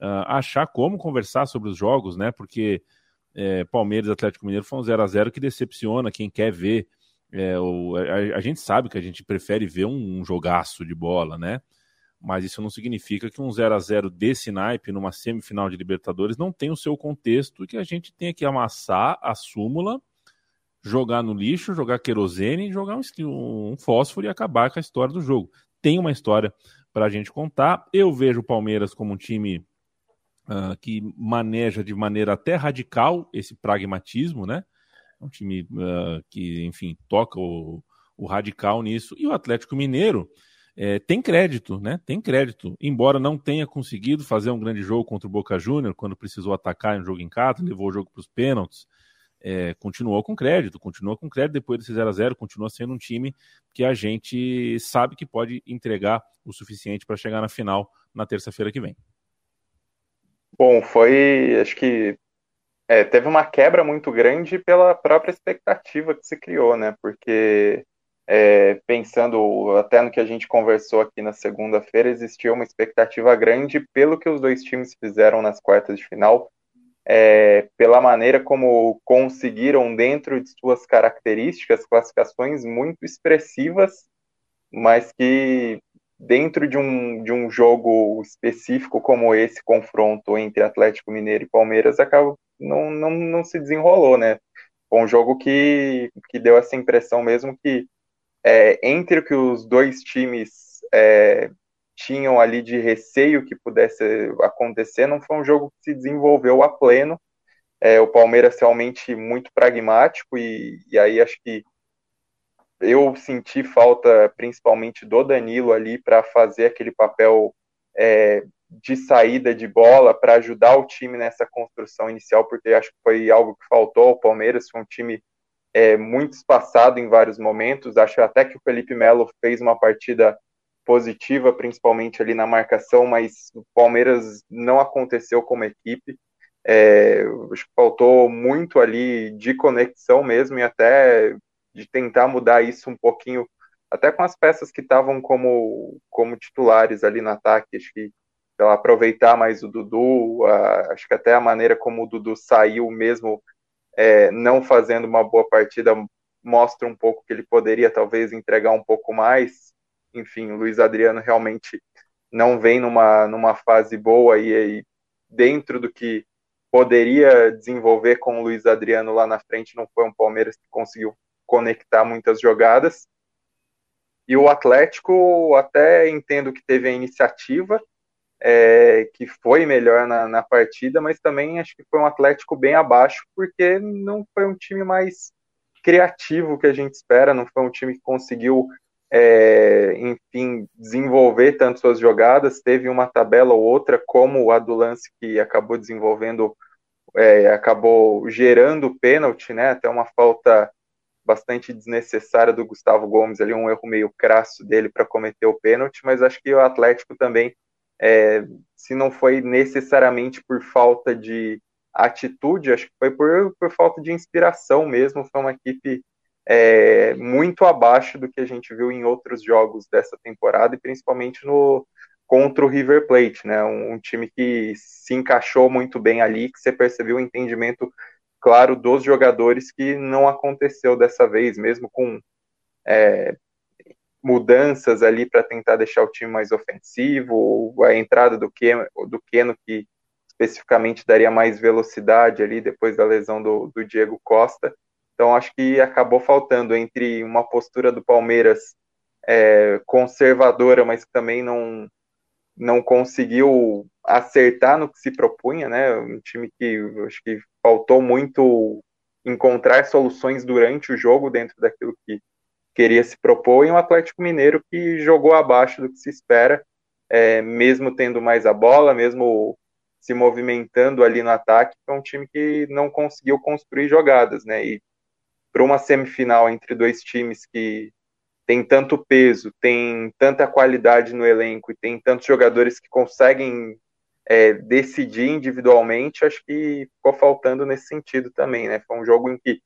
[SPEAKER 1] uh, achar como conversar sobre os jogos, né? Porque é, Palmeiras Atlético Mineiro foi um 0 a 0 que decepciona quem quer ver. É, o, a, a, gente sabe que a gente prefere ver um, um jogaço de bola, né? mas isso não significa que um 0 a 0 desse naipe numa semifinal de Libertadores não tem o seu contexto e que a gente tenha que amassar a súmula, jogar no lixo, jogar querosene, jogar um, um fósforo e acabar com a história do jogo. Tem uma história para a gente contar. Eu vejo o Palmeiras como um time uh, que maneja de maneira até radical esse pragmatismo, né? Um time uh, que, enfim, toca o, o radical nisso. E o Atlético Mineiro é, tem crédito, né? Tem crédito. Embora não tenha conseguido fazer um grande jogo contra o Boca Júnior, quando precisou atacar em um jogo em casa, levou o jogo para os pênaltis, é, continuou com crédito, continua com crédito depois desse 0 a 0 continua sendo um time que a gente sabe que pode entregar o suficiente para chegar na final na terça-feira que vem.
[SPEAKER 3] Bom, foi, acho que é, teve uma quebra muito grande pela própria expectativa que se criou, né? Porque é, pensando até no que a gente conversou aqui na segunda-feira, existia uma expectativa grande pelo que os dois times fizeram nas quartas de final, é, pela maneira como conseguiram, dentro de suas características, classificações muito expressivas, mas que dentro de um, de um jogo específico como esse confronto entre Atlético Mineiro e Palmeiras, acaba, não, não, não se desenrolou, né? Foi um jogo que, que deu essa impressão mesmo que é, entre o que os dois times é, tinham ali de receio que pudesse acontecer, não foi um jogo que se desenvolveu a pleno. É, o Palmeiras realmente muito pragmático e, e aí acho que eu senti falta principalmente do Danilo ali para fazer aquele papel é, de saída de bola para ajudar o time nessa construção inicial, porque acho que foi algo que faltou ao Palmeiras, foi um time é, muito espaçado em vários momentos. Acho até que o Felipe Melo fez uma partida positiva, principalmente ali na marcação, mas o Palmeiras não aconteceu como equipe. É, acho que faltou muito ali de conexão mesmo e até de tentar mudar isso um pouquinho, até com as peças que estavam como, como titulares ali no ataque. Acho que lá, aproveitar mais o Dudu, a, acho que até a maneira como o Dudu saiu mesmo é, não fazendo uma boa partida mostra um pouco que ele poderia talvez entregar um pouco mais. Enfim, o Luiz Adriano realmente não vem numa, numa fase boa e aí dentro do que poderia desenvolver com o Luiz Adriano lá na frente, não foi um Palmeiras que conseguiu conectar muitas jogadas. E o Atlético até entendo que teve a iniciativa, é, que foi melhor na, na, partida, mas também acho que foi um Atlético bem abaixo, porque não foi um time mais criativo que a gente espera, não foi um time que conseguiu, é, enfim, desenvolver tanto suas jogadas, teve uma tabela ou outra, como a do lance que acabou desenvolvendo, é, acabou gerando pênalti, né, até uma falta bastante desnecessária do Gustavo Gomes ali, um erro meio crasso dele para cometer o pênalti, mas acho que o Atlético também é, se não foi necessariamente por falta de atitude, acho que foi por, por falta de inspiração mesmo. Foi uma equipe é, muito abaixo do que a gente viu em outros jogos dessa temporada e principalmente no contra o River Plate, né? Um, um time que se encaixou muito bem ali, que você percebeu o entendimento claro dos jogadores que não aconteceu dessa vez, mesmo com é, mudanças ali para tentar deixar o time mais ofensivo, a entrada do Keno, do Keno que especificamente daria mais velocidade ali depois da lesão do, do Diego Costa. Então acho que acabou faltando entre uma postura do Palmeiras é, conservadora, mas que também não não conseguiu acertar no que se propunha, né? Um time que acho que faltou muito encontrar soluções durante o jogo dentro daquilo que queria se propor, e um Atlético Mineiro que jogou abaixo do que se espera, é, mesmo tendo mais a bola, mesmo se movimentando ali no ataque, é um time que não conseguiu construir jogadas, né? E para uma semifinal entre dois times que tem tanto peso, tem tanta qualidade no elenco e tem tantos jogadores que conseguem é, decidir individualmente, acho que ficou faltando nesse sentido também, né? Foi um jogo em que,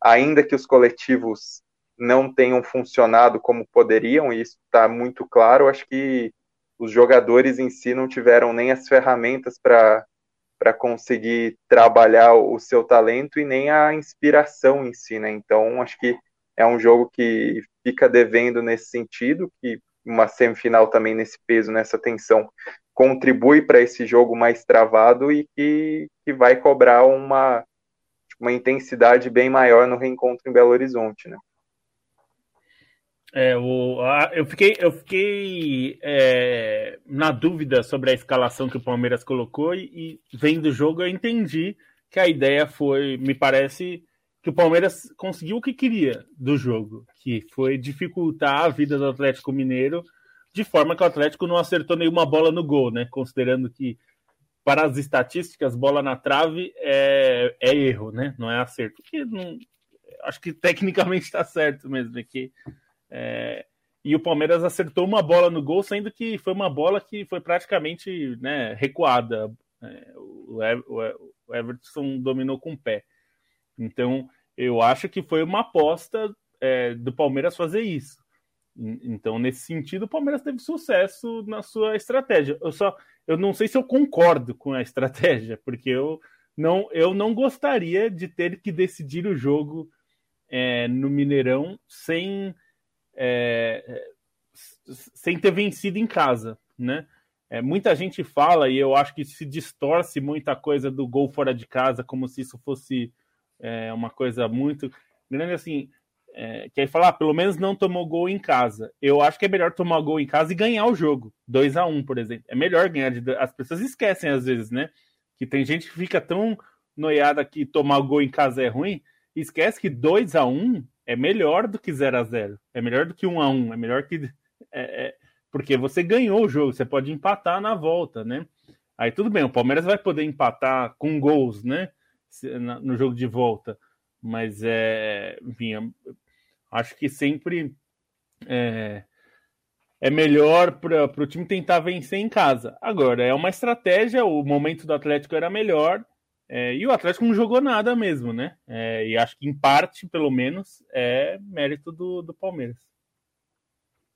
[SPEAKER 3] ainda que os coletivos não tenham funcionado como poderiam, e isso está muito claro, acho que os jogadores em si não tiveram nem as ferramentas para para conseguir trabalhar o seu talento e nem a inspiração em si, né? Então, acho que é um jogo que fica devendo nesse sentido, que uma semifinal também nesse peso, nessa tensão, contribui para esse jogo mais travado e que, que vai cobrar uma, uma intensidade bem maior no reencontro em Belo Horizonte, né?
[SPEAKER 4] É, o, a, eu fiquei, eu fiquei é, na dúvida sobre a escalação que o Palmeiras colocou e, e vendo o jogo eu entendi que a ideia foi, me parece, que o Palmeiras conseguiu o que queria do jogo, que foi dificultar a vida do Atlético Mineiro de forma que o Atlético não acertou nenhuma bola no gol, né? Considerando que para as estatísticas, bola na trave é, é erro, né? Não é acerto. Não, acho que tecnicamente está certo mesmo, é que é, e o Palmeiras acertou uma bola no gol, sendo que foi uma bola que foi praticamente né, recuada. É, o, o Everton dominou com o pé. Então, eu acho que foi uma aposta é, do Palmeiras fazer isso. Então, nesse sentido, o Palmeiras teve sucesso na sua estratégia. Eu só eu não sei se eu concordo com a estratégia, porque eu não, eu não gostaria de ter que decidir o jogo é, no Mineirão sem é, sem ter vencido em casa, né? É, muita gente fala, e eu acho que se distorce muita coisa do gol fora de casa, como se isso fosse é, uma coisa muito grande, assim, é, que aí falar, ah, pelo menos não tomou gol em casa. Eu acho que é melhor tomar gol em casa e ganhar o jogo, 2 a 1 um, por exemplo. É melhor ganhar, de... as pessoas esquecem às vezes, né? Que tem gente que fica tão noiada que tomar gol em casa é ruim, esquece que 2 a 1 um é melhor do que 0 a 0 É melhor do que 1 a 1 É melhor que. É, é, porque você ganhou o jogo, você pode empatar na volta, né? Aí tudo bem, o Palmeiras vai poder empatar com gols, né? No jogo de volta. Mas é. Enfim, acho que sempre é, é melhor para o time tentar vencer em casa. Agora, é uma estratégia, o momento do Atlético era melhor é, e o Atlético não jogou nada mesmo, né? É, e acho que em parte, pelo menos, é mérito do, do Palmeiras.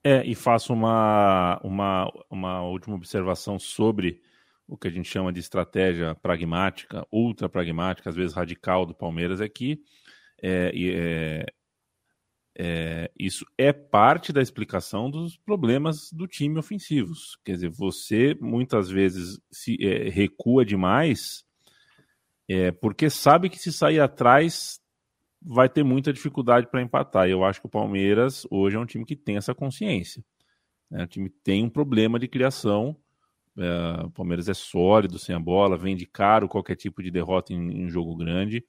[SPEAKER 1] É, e faço uma, uma, uma última observação sobre o que a gente chama de estratégia pragmática, ultra pragmática, às vezes radical do Palmeiras, é que é, é, é, isso é parte da explicação dos problemas do time ofensivos. Quer dizer, você muitas vezes se é, recua demais é, porque sabe que se sair atrás vai ter muita dificuldade para empatar. E eu acho que o Palmeiras hoje é um time que tem essa consciência. Né? O time tem um problema de criação. É, o Palmeiras é sólido sem a bola, vende caro qualquer tipo de derrota em, em jogo grande,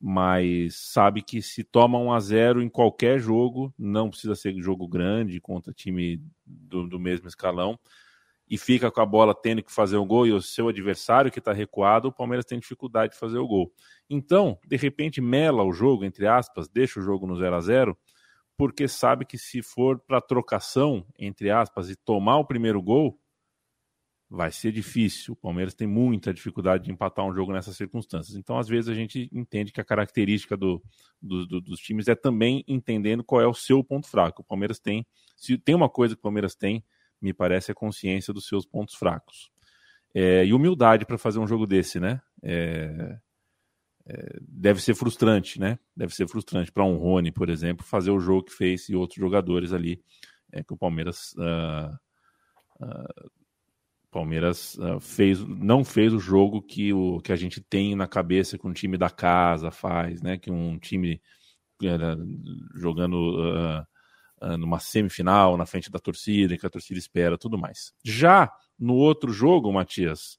[SPEAKER 1] mas sabe que se toma 1 a 0 em qualquer jogo, não precisa ser jogo grande contra time do, do mesmo escalão, e fica com a bola tendo que fazer o gol e o seu adversário que está recuado, o Palmeiras tem dificuldade de fazer o gol. Então, de repente, mela o jogo, entre aspas, deixa o jogo no 0 a 0 porque sabe que se for para trocação, entre aspas, e tomar o primeiro gol, vai ser difícil. O Palmeiras tem muita dificuldade de empatar um jogo nessas circunstâncias. Então, às vezes, a gente entende que a característica do, do, do, dos times é também entendendo qual é o seu ponto fraco. O Palmeiras tem, se tem uma coisa que o Palmeiras tem, me parece, a consciência dos seus pontos fracos. É, e humildade para fazer um jogo desse, né? É, é, deve ser frustrante, né? Deve ser frustrante para um Rony, por exemplo, fazer o jogo que fez e outros jogadores ali é, que o Palmeiras. Uh, uh, Palmeiras uh, fez, não fez o jogo que, o, que a gente tem na cabeça que um time da casa faz, né? Que um time jogando ah, numa semifinal, na frente da torcida, que a torcida espera, tudo mais. Já no outro jogo, Matias,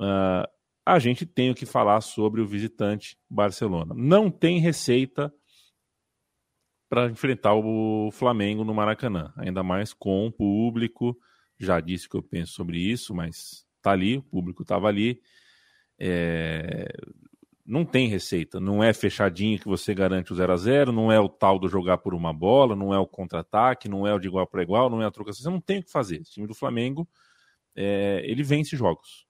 [SPEAKER 1] uh, a gente tem o que falar sobre o visitante Barcelona. Não tem receita para enfrentar o Flamengo no Maracanã, ainda mais com o público. Já disse que eu penso sobre isso, mas tá ali, o público estava ali. É, não tem receita, não é fechadinho que você garante o 0 a 0 não é o tal do jogar por uma bola, não é o contra-ataque, não é o de igual para igual, não é a trocação, você não tem o que fazer. O time do Flamengo, é, ele vence jogos.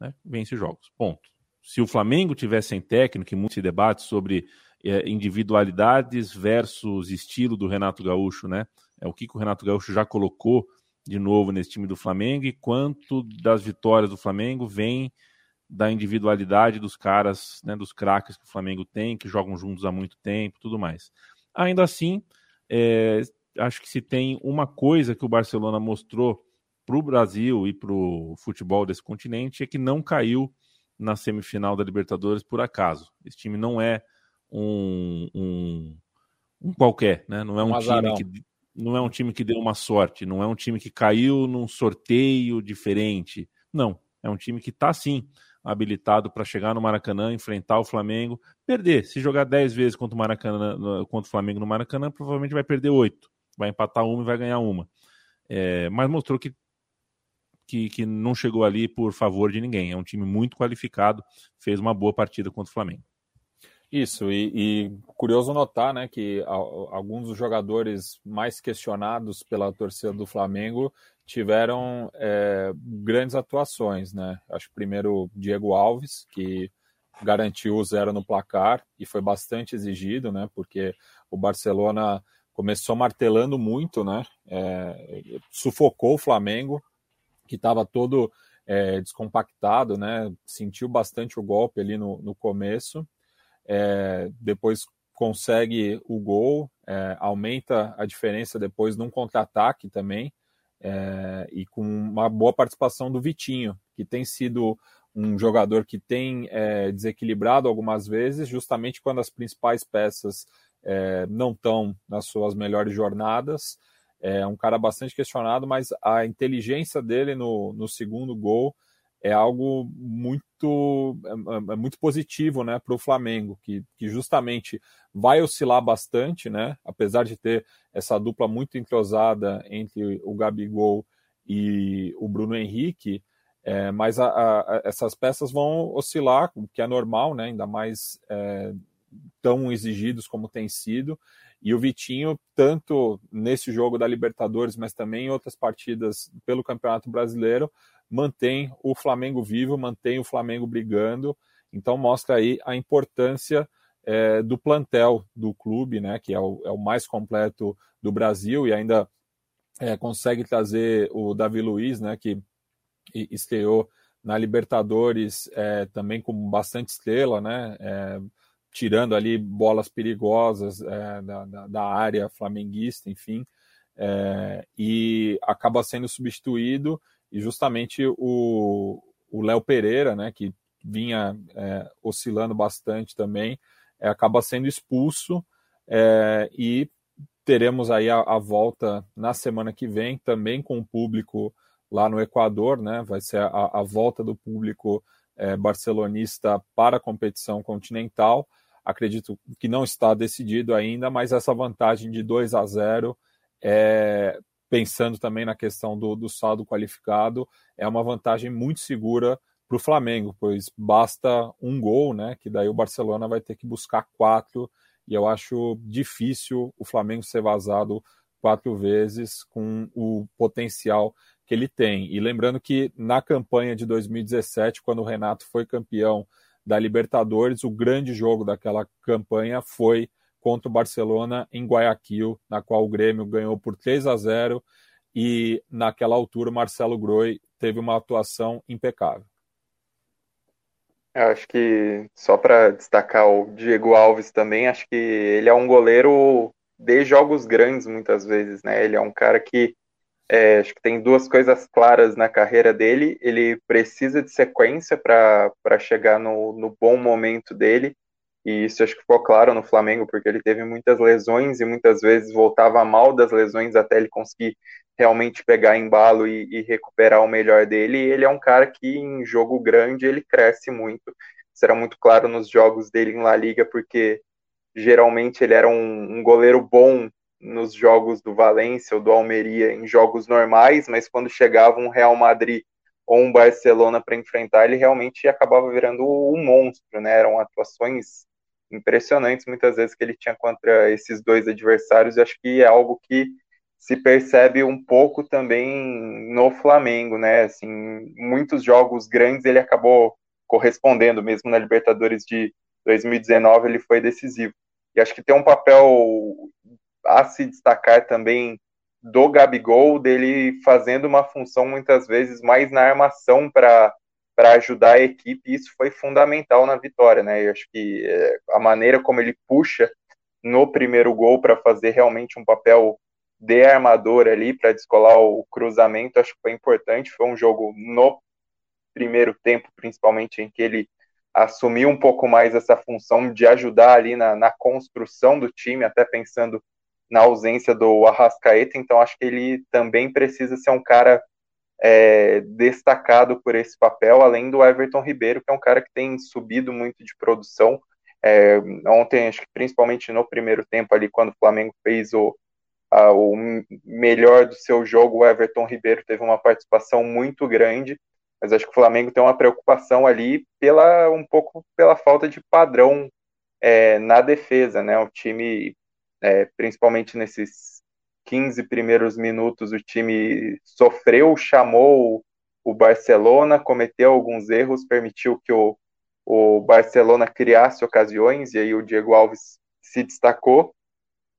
[SPEAKER 1] né? vence jogos. Ponto. Se o Flamengo tivesse sem técnico, e muito se debate sobre é, individualidades versus estilo do Renato Gaúcho, né? É o que, que o Renato Gaúcho já colocou de novo nesse time do Flamengo e quanto das vitórias do Flamengo vem da individualidade dos caras, né, dos craques que o Flamengo tem, que jogam juntos há muito tempo, tudo mais. Ainda assim, é, acho que se tem uma coisa que o Barcelona mostrou para o Brasil e para o futebol desse continente é que não caiu na semifinal da Libertadores por acaso. Esse time não é um, um, um qualquer, né? Não é um, um time que não é um time que deu uma sorte, não é um time que caiu num sorteio diferente. Não, é um time que está sim habilitado para chegar no Maracanã, enfrentar o Flamengo, perder. Se jogar 10 vezes contra o Maracanã, contra o Flamengo no Maracanã, provavelmente vai perder 8. Vai empatar uma e vai ganhar uma. É, mas mostrou que, que, que não chegou ali por favor de ninguém. É um time muito qualificado, fez uma boa partida contra o Flamengo.
[SPEAKER 2] Isso, e, e, curioso notar né, que alguns dos jogadores mais questionados pela torcida do Flamengo tiveram é, grandes atuações. Né? Acho que primeiro Diego Alves, que garantiu o zero no placar e foi bastante exigido, né, porque o Barcelona começou martelando muito, né, é, sufocou o Flamengo, que estava todo é, descompactado, né, sentiu bastante o golpe ali no, no começo é, depois consegue o gol, é, aumenta a diferença depois num contra-ataque também, é, e com uma boa participação do Vitinho, que tem sido um jogador que tem é, desequilibrado algumas vezes, justamente quando as principais peças é, não estão nas suas melhores jornadas. É um cara bastante questionado, mas a inteligência dele no, no segundo gol é algo muito é, é muito positivo né, para o Flamengo, que, que justamente vai oscilar bastante, né, apesar de ter essa dupla muito entrosada entre o Gabigol e o Bruno Henrique, é, mas a, a, essas peças vão oscilar, o que é normal, né, ainda mais é, tão exigidos como tem sido. E o Vitinho, tanto nesse jogo da Libertadores, mas também em outras partidas pelo Campeonato Brasileiro, mantém o Flamengo vivo, mantém o Flamengo brigando. Então mostra aí a importância é, do plantel do clube, né, que é o, é o mais completo do Brasil e ainda é, consegue trazer o Davi Luiz, né, que estreou na Libertadores é, também com bastante estrela, né, é, tirando ali bolas perigosas é, da, da, da, área flamenguista, enfim, e acaba sendo substituído e justamente o Léo Pereira, né, que vinha é, oscilando bastante também, é, acaba sendo expulso é, e teremos aí a, a, volta na semana que vem, também com o público lá no Equador, né, vai ser a, a volta do público é, barcelonista para a competição continental, acredito que não está decidido ainda, mas essa vantagem de 2 a 0 é, pensando também na questão do, do saldo qualificado, é uma vantagem muito segura para o Flamengo, pois basta um gol, né? Que daí o Barcelona vai ter que buscar quatro, e eu acho difícil o Flamengo ser vazado quatro vezes com o potencial que ele tem. E lembrando que na campanha de 2017, quando o Renato foi campeão da Libertadores, o grande jogo daquela campanha foi contra o Barcelona em Guayaquil, na qual o Grêmio ganhou por 3 a 0 e naquela altura o Marcelo Groi teve uma atuação impecável.
[SPEAKER 3] Eu acho que só para destacar o Diego Alves também, acho que ele é um goleiro de jogos grandes muitas vezes, né? Ele é um cara que é, acho que tem duas coisas claras na carreira dele. Ele precisa de sequência para chegar no, no bom momento dele e isso acho que ficou claro no Flamengo, porque ele teve muitas lesões e muitas vezes voltava mal das lesões até ele conseguir realmente pegar embalo e, e recuperar o melhor dele. E ele é um cara que em jogo grande ele cresce muito. Será muito claro nos jogos dele em La Liga, porque geralmente ele era um, um goleiro bom nos jogos do Valência ou do Almeria em jogos normais, mas quando chegava um Real Madrid ou um Barcelona para enfrentar, ele realmente acabava virando um monstro, né? Eram atuações impressionantes muitas vezes que ele tinha contra esses dois adversários. Eu acho que é algo que se percebe um pouco também no Flamengo, né? Assim, muitos jogos grandes ele acabou correspondendo, mesmo na Libertadores de 2019 ele foi decisivo. E acho que tem um papel a se destacar também do Gabigol, dele fazendo uma função muitas vezes mais na armação para para ajudar a equipe, e isso foi fundamental na vitória, né? Eu acho que é, a maneira como ele puxa no primeiro gol para fazer realmente um papel de armador ali para descolar o cruzamento, acho que foi importante. Foi um jogo no primeiro tempo, principalmente, em que ele assumiu um pouco mais essa função de ajudar ali na, na construção do time, até pensando na ausência do Arrascaeta, então acho que ele também precisa ser um cara é, destacado por esse papel, além do Everton Ribeiro, que é um cara que tem subido muito de produção. É, ontem, acho que principalmente no primeiro tempo ali, quando o Flamengo fez o, a, o melhor do seu jogo, o Everton Ribeiro teve uma participação muito grande, mas acho que o Flamengo tem uma preocupação ali pela um pouco pela falta de padrão é, na defesa, né? O time é, principalmente nesses 15 primeiros minutos, o time sofreu, chamou o Barcelona, cometeu alguns erros, permitiu que o, o Barcelona criasse ocasiões, e aí o Diego Alves se destacou.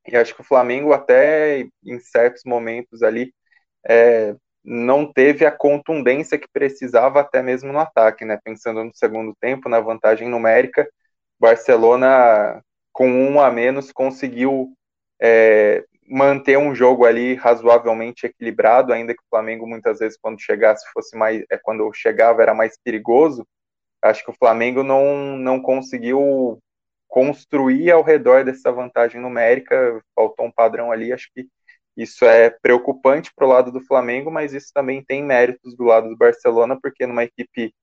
[SPEAKER 3] E acho que o Flamengo, até em certos momentos ali, é, não teve a contundência que precisava, até mesmo no ataque, né? Pensando no segundo tempo, na vantagem numérica, Barcelona com um a menos, conseguiu é, manter um jogo ali razoavelmente equilibrado, ainda que o Flamengo muitas vezes quando chegasse fosse mais, é, quando chegava era mais perigoso. Acho que o Flamengo não, não conseguiu construir ao redor dessa vantagem numérica, faltou um padrão ali. Acho que isso é preocupante para o lado do Flamengo, mas isso também tem méritos do lado do Barcelona, porque numa equipe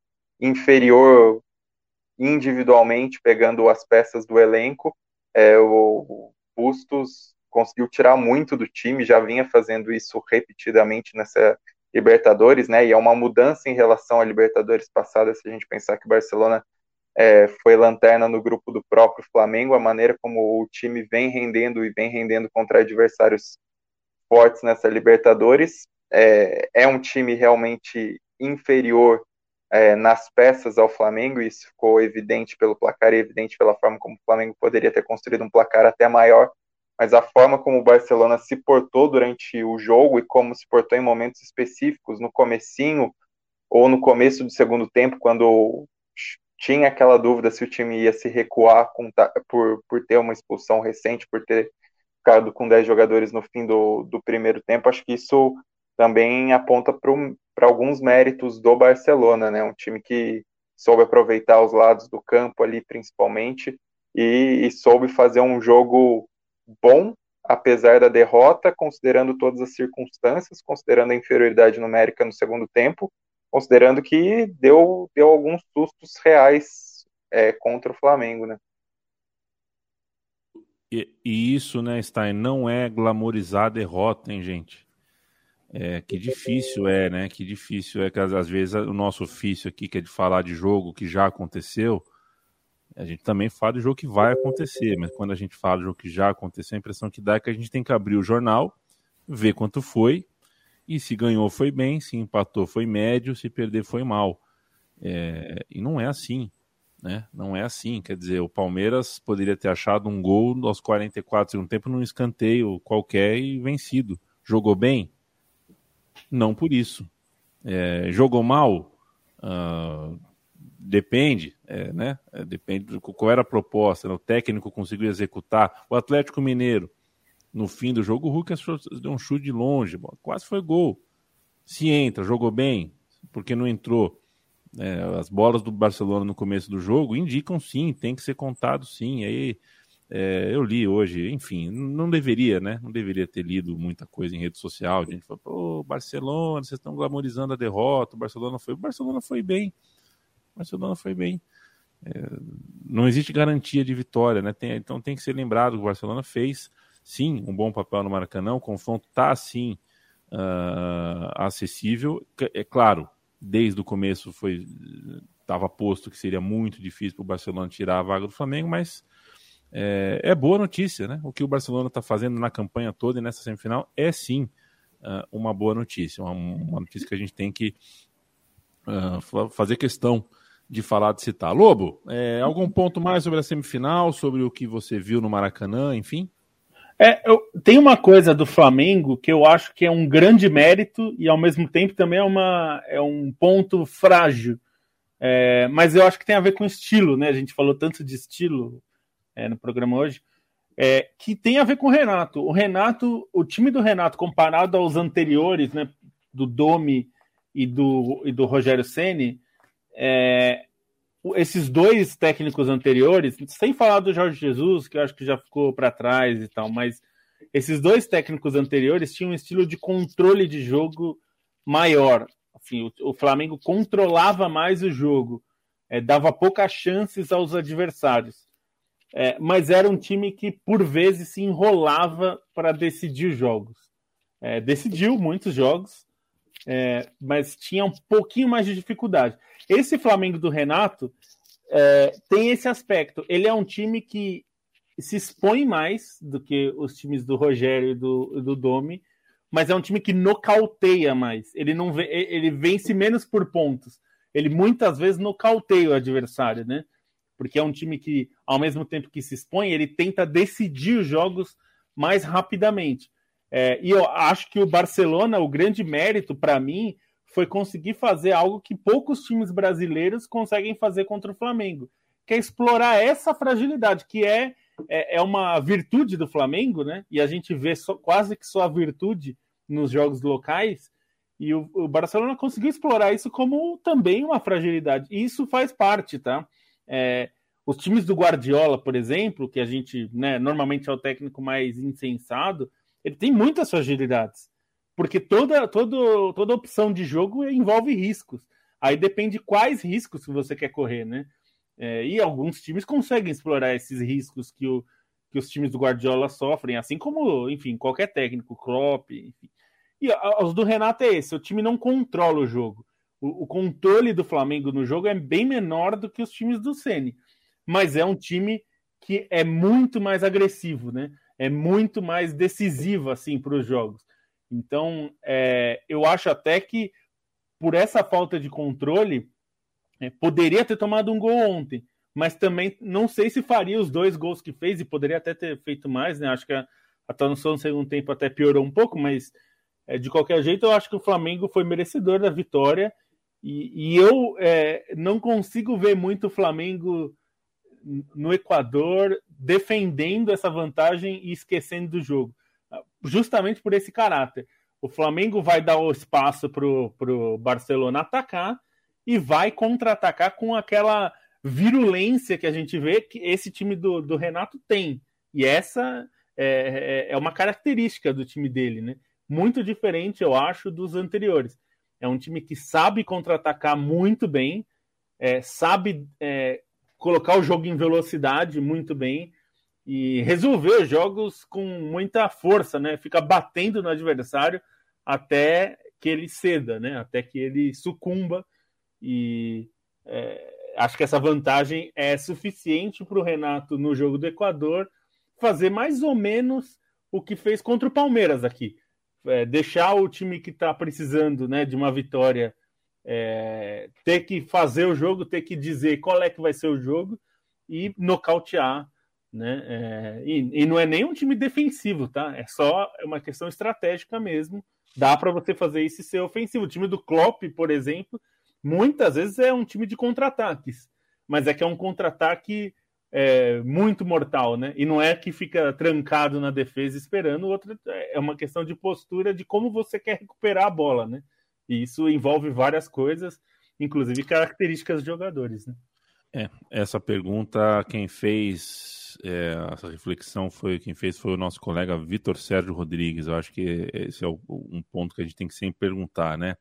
[SPEAKER 3] inferior individualmente, pegando as peças do elenco, é, o Bustos conseguiu tirar muito do time, já vinha fazendo isso repetidamente nessa Libertadores, né? E é uma mudança em relação à Libertadores passada, se a gente pensar que o Barcelona é, foi lanterna no grupo do próprio Flamengo, a maneira como o time vem rendendo e vem rendendo contra adversários fortes nessa Libertadores. É, é um time realmente inferior é, nas peças ao Flamengo, isso ficou evidente pelo placar e evidente pela forma como o Flamengo poderia ter construído um placar até maior, mas a forma como o Barcelona se portou durante o jogo e como se portou em momentos específicos, no comecinho ou no começo do segundo tempo, quando tinha aquela dúvida se o time ia se recuar por, por ter uma expulsão recente, por ter ficado com 10 jogadores no fim do, do primeiro tempo, acho que isso também aponta para alguns méritos do Barcelona, né? Um time que soube aproveitar os lados do campo ali, principalmente, e, e soube fazer um jogo bom, apesar da derrota, considerando todas as circunstâncias, considerando a inferioridade numérica no segundo tempo, considerando que deu, deu alguns sustos reais é, contra o Flamengo, né?
[SPEAKER 1] E, e, isso, né, Stein, não é glamorizar a derrota, hein, gente? É, que difícil é, né? Que difícil é que às vezes o nosso ofício aqui, que é de falar de jogo que já aconteceu, a gente também fala de jogo que vai acontecer, mas quando a gente fala de jogo que já aconteceu, a impressão que dá é que a gente tem que abrir o jornal, ver quanto foi, e se ganhou foi bem, se empatou foi médio, se perder foi mal. É, e não é assim, né? Não é assim. Quer dizer, o Palmeiras poderia ter achado um gol aos 44 segundos tempo num escanteio qualquer e vencido. Jogou bem? Não por isso. É, jogou mal? Uh, depende, é, né? É, depende do qual era a proposta. Né? O técnico conseguiu executar. O Atlético Mineiro, no fim do jogo, o Hulk deu um chute de longe, quase foi gol. Se entra, jogou bem, porque não entrou. É, as bolas do Barcelona no começo do jogo indicam sim, tem que ser contado sim. Aí é, eu li hoje, enfim, não deveria, né? Não deveria ter lido muita coisa em rede social. A gente falou, pô, Barcelona, vocês estão glamorizando a derrota. O Barcelona foi, o Barcelona foi bem. Barcelona foi bem. É, não existe garantia de vitória, né? Tem, então tem que ser lembrado que o Barcelona fez sim um bom papel no Maracanã. O confronto está sim uh, acessível. É claro, desde o começo foi estava posto que seria muito difícil para o Barcelona tirar a vaga do Flamengo, mas é, é, boa notícia, né? O que o Barcelona está fazendo na campanha toda e nessa semifinal é sim uh, uma boa notícia, uma, uma, notícia que a gente tem que uh, fazer questão de falar, de citar. Lobo, é, algum ponto mais sobre a semifinal, sobre o que você viu no Maracanã, enfim?
[SPEAKER 4] É, eu, tem uma coisa do Flamengo que eu acho que é um grande mérito e ao mesmo tempo também é, uma, é um ponto frágil. É, mas eu acho que tem a ver com estilo, né? A gente falou tanto de estilo é, no programa hoje, é, que tem a ver com o Renato. O Renato, o time do Renato, comparado aos anteriores, né? Do Domi e do, e do Rogério Ceni, é, esses dois técnicos anteriores, sem falar do Jorge Jesus, que eu acho que já ficou para trás e tal, mas esses dois técnicos anteriores tinham um estilo de controle de jogo maior. Assim, o, o Flamengo controlava mais o jogo, é, dava poucas chances aos adversários. É, mas era um time que, por vezes, se enrolava para decidir jogos. É, decidiu muitos jogos, é, mas tinha um pouquinho mais de dificuldade. Esse Flamengo do Renato é, tem esse aspecto. Ele é um time que se expõe mais do que os times do Rogério e do, do Domi, mas é um time que nocauteia mais. Ele não ele vence menos por pontos. Ele muitas vezes nocauteia o adversário, né? Porque é um time que, ao mesmo tempo que se expõe, ele tenta decidir os jogos mais rapidamente. É, e eu acho que o Barcelona, o grande mérito para mim, foi conseguir fazer algo que poucos times brasileiros conseguem fazer contra o Flamengo, que é explorar essa fragilidade, que é, é, é uma virtude do Flamengo, né? E a gente vê só, quase que só a virtude nos jogos locais. E o, o, Barcelona conseguiu explorar isso como também uma fragilidade. E isso faz parte, tá? É, os times do Guardiola, por exemplo, que a gente né, normalmente é o técnico mais insensado, ele tem muitas fragilidades. Porque toda, toda, toda opção de jogo envolve riscos. Aí depende quais riscos que você quer correr, né? É, e alguns times conseguem explorar esses riscos que, o, que os times do Guardiola sofrem, assim como, enfim, qualquer técnico, Klopp, enfim. E os do Renato é esse, o time não controla o jogo. O, o controle do Flamengo no jogo é bem menor do que os times do Ceni, mas é um time que é muito mais agressivo, né? É muito mais decisivo assim para os jogos. Então, é, eu acho até que por essa falta de controle, é, poderia ter tomado um gol ontem, mas também não sei se faria os dois gols que fez e poderia até ter feito mais, né? Acho que a, a atuação no segundo tempo até piorou um pouco, mas é, de qualquer jeito eu acho que o Flamengo foi merecedor da vitória e, e eu é, não consigo ver muito o Flamengo no Equador defendendo essa vantagem e esquecendo do jogo justamente por esse caráter. O Flamengo vai dar o espaço para o Barcelona atacar e vai contra-atacar com aquela virulência que a gente vê que esse time do, do Renato tem. E essa é, é, é uma característica do time dele, né? Muito diferente, eu acho, dos anteriores. É um time que sabe contra-atacar muito bem, é, sabe é, colocar o jogo em velocidade muito bem, e resolver os jogos com muita força, né? Fica batendo no adversário até que ele ceda, né? Até que ele sucumba. E é, acho que essa vantagem é suficiente para o Renato no jogo do Equador fazer mais ou menos o que fez contra o Palmeiras aqui. É, deixar o time que está precisando né, de uma vitória é, ter que fazer o jogo, ter que dizer qual é que vai ser o jogo e nocautear né? É, e, e, não é nem um time defensivo, tá? É só uma questão estratégica mesmo. Dá para você fazer isso e ser ofensivo. O time do Klopp, por exemplo, muitas vezes é um time de contra-ataques, mas é que é um contra-ataque é, muito mortal, né? E não é que fica trancado na defesa esperando, outra é uma questão de postura de como você quer recuperar a bola, né? E isso envolve várias coisas, inclusive características de jogadores, né?
[SPEAKER 1] É, essa pergunta quem fez é, essa reflexão foi quem fez foi o nosso colega Vitor Sérgio Rodrigues. Eu acho que esse é um ponto que a gente tem que sempre perguntar, né?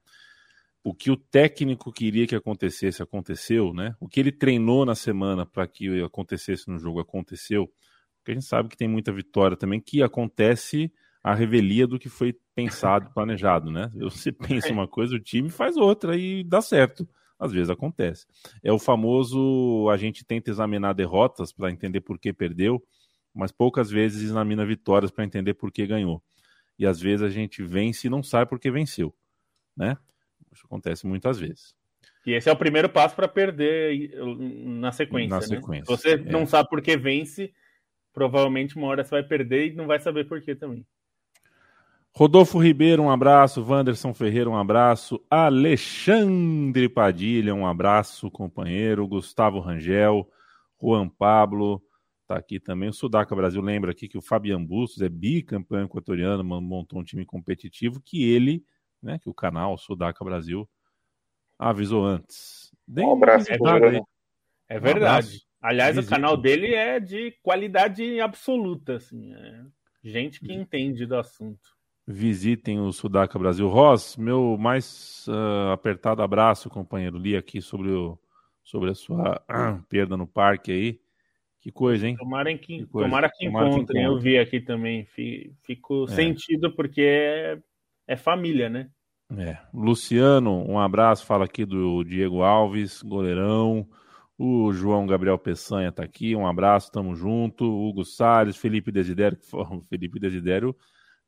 [SPEAKER 1] O que o técnico queria que acontecesse aconteceu, né? O que ele treinou na semana para que acontecesse no jogo aconteceu. Porque a gente sabe que tem muita vitória também que acontece a revelia do que foi pensado, planejado, né? Você pensa uma coisa, o time faz outra e dá certo. Às vezes acontece. É o famoso a gente tenta examinar derrotas para entender por que perdeu mas poucas vezes examina vitórias para entender por que ganhou. E às vezes a gente vence e não sabe por que venceu, né? Isso acontece muitas vezes.
[SPEAKER 4] E esse é o primeiro passo para perder na sequência. Na né? sequência. Se você é. não sabe por que vence, provavelmente uma hora você vai perder e não vai saber por que também.
[SPEAKER 1] Rodolfo Ribeiro, um abraço. Wanderson Ferreira, um abraço. Alexandre Padilha, um abraço, companheiro. Gustavo Rangel, Juan Pablo, tá aqui também. O Sudaca Brasil lembra aqui que o Fabian Bustos é bicampeão equatoriano, montou um time competitivo que ele, né, que o canal Sudaca Brasil avisou antes.
[SPEAKER 3] um abraço
[SPEAKER 4] é, verdade. é verdade. Aliás, Visite. o canal dele é de qualidade absoluta, assim. É gente que entende do assunto
[SPEAKER 1] visitem o Sudaca Brasil. Ross, meu mais uh, apertado abraço, companheiro. Li aqui sobre, o, sobre a sua uh, perda no parque aí. Que coisa, hein?
[SPEAKER 4] Tomara que, que, tomara que tomara encontrem. Que eu vi aqui também. Fico é. sentido porque é, é família, né?
[SPEAKER 1] É. Luciano, um abraço. Fala aqui do Diego Alves, goleirão. O João Gabriel Peçanha tá aqui. Um abraço, tamo junto. Hugo Salles, Felipe Desidério. Felipe Desidério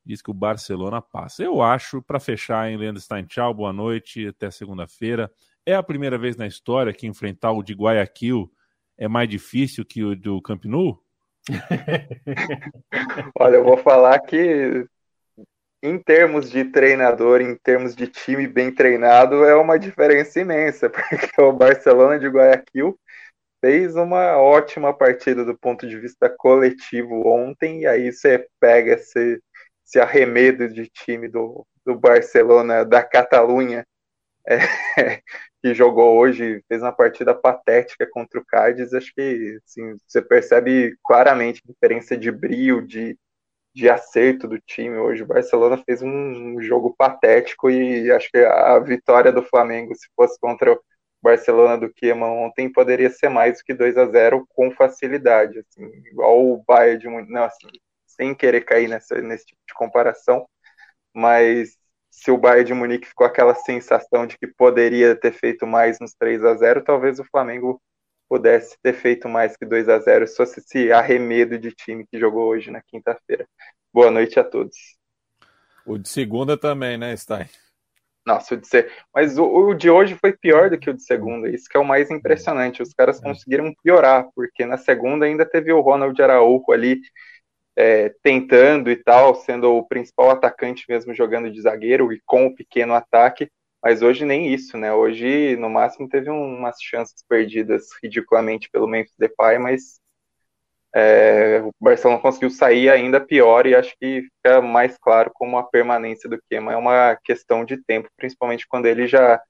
[SPEAKER 1] diz que o Barcelona passa. Eu acho, para fechar, em Leandro Stein, tchau, boa noite, até segunda-feira. É a primeira vez na história que enfrentar o de Guayaquil é mais difícil que o do Camp Nou?
[SPEAKER 3] Olha, eu vou falar que em termos de treinador, em termos de time bem treinado, é uma diferença imensa, porque o Barcelona de Guayaquil fez uma ótima partida do ponto de vista coletivo ontem, e aí você pega esse esse arremedo de time do, do Barcelona da Catalunha, é, que jogou hoje, fez uma partida patética contra o Cádiz. Acho que assim, você percebe claramente a diferença de brilho, de, de acerto do time. Hoje o Barcelona fez um, jogo patético e acho que a vitória do Flamengo, se fosse contra o Barcelona do Kieman ontem, poderia ser mais do que 2 a 0 com facilidade, assim, igual o Bayern de. Não, assim, sem querer cair nessa, nesse tipo de comparação, mas se o Bayern de Munique ficou aquela sensação de que poderia ter feito mais nos 3 a 0 talvez o Flamengo pudesse ter feito mais que 2 a 0 se fosse esse arremedo de time que jogou hoje na quinta-feira. Boa noite a todos.
[SPEAKER 2] O de segunda também, né, Stein?
[SPEAKER 3] Nossa, o de ser... mas o, o, de hoje foi pior do que o de segunda, isso que é o mais impressionante. Os caras é. conseguiram piorar, porque na segunda ainda teve o Ronald Araújo ali é, tentando e tal, sendo o principal atacante mesmo jogando de zagueiro e com o pequeno ataque, mas hoje nem isso, né? Hoje, no máximo, teve umas chances perdidas ridiculamente pelo Memphis Depay, mas é, o Barcelona conseguiu sair ainda pior e acho que fica mais claro como a permanência do Kema é uma questão de tempo, principalmente quando ele já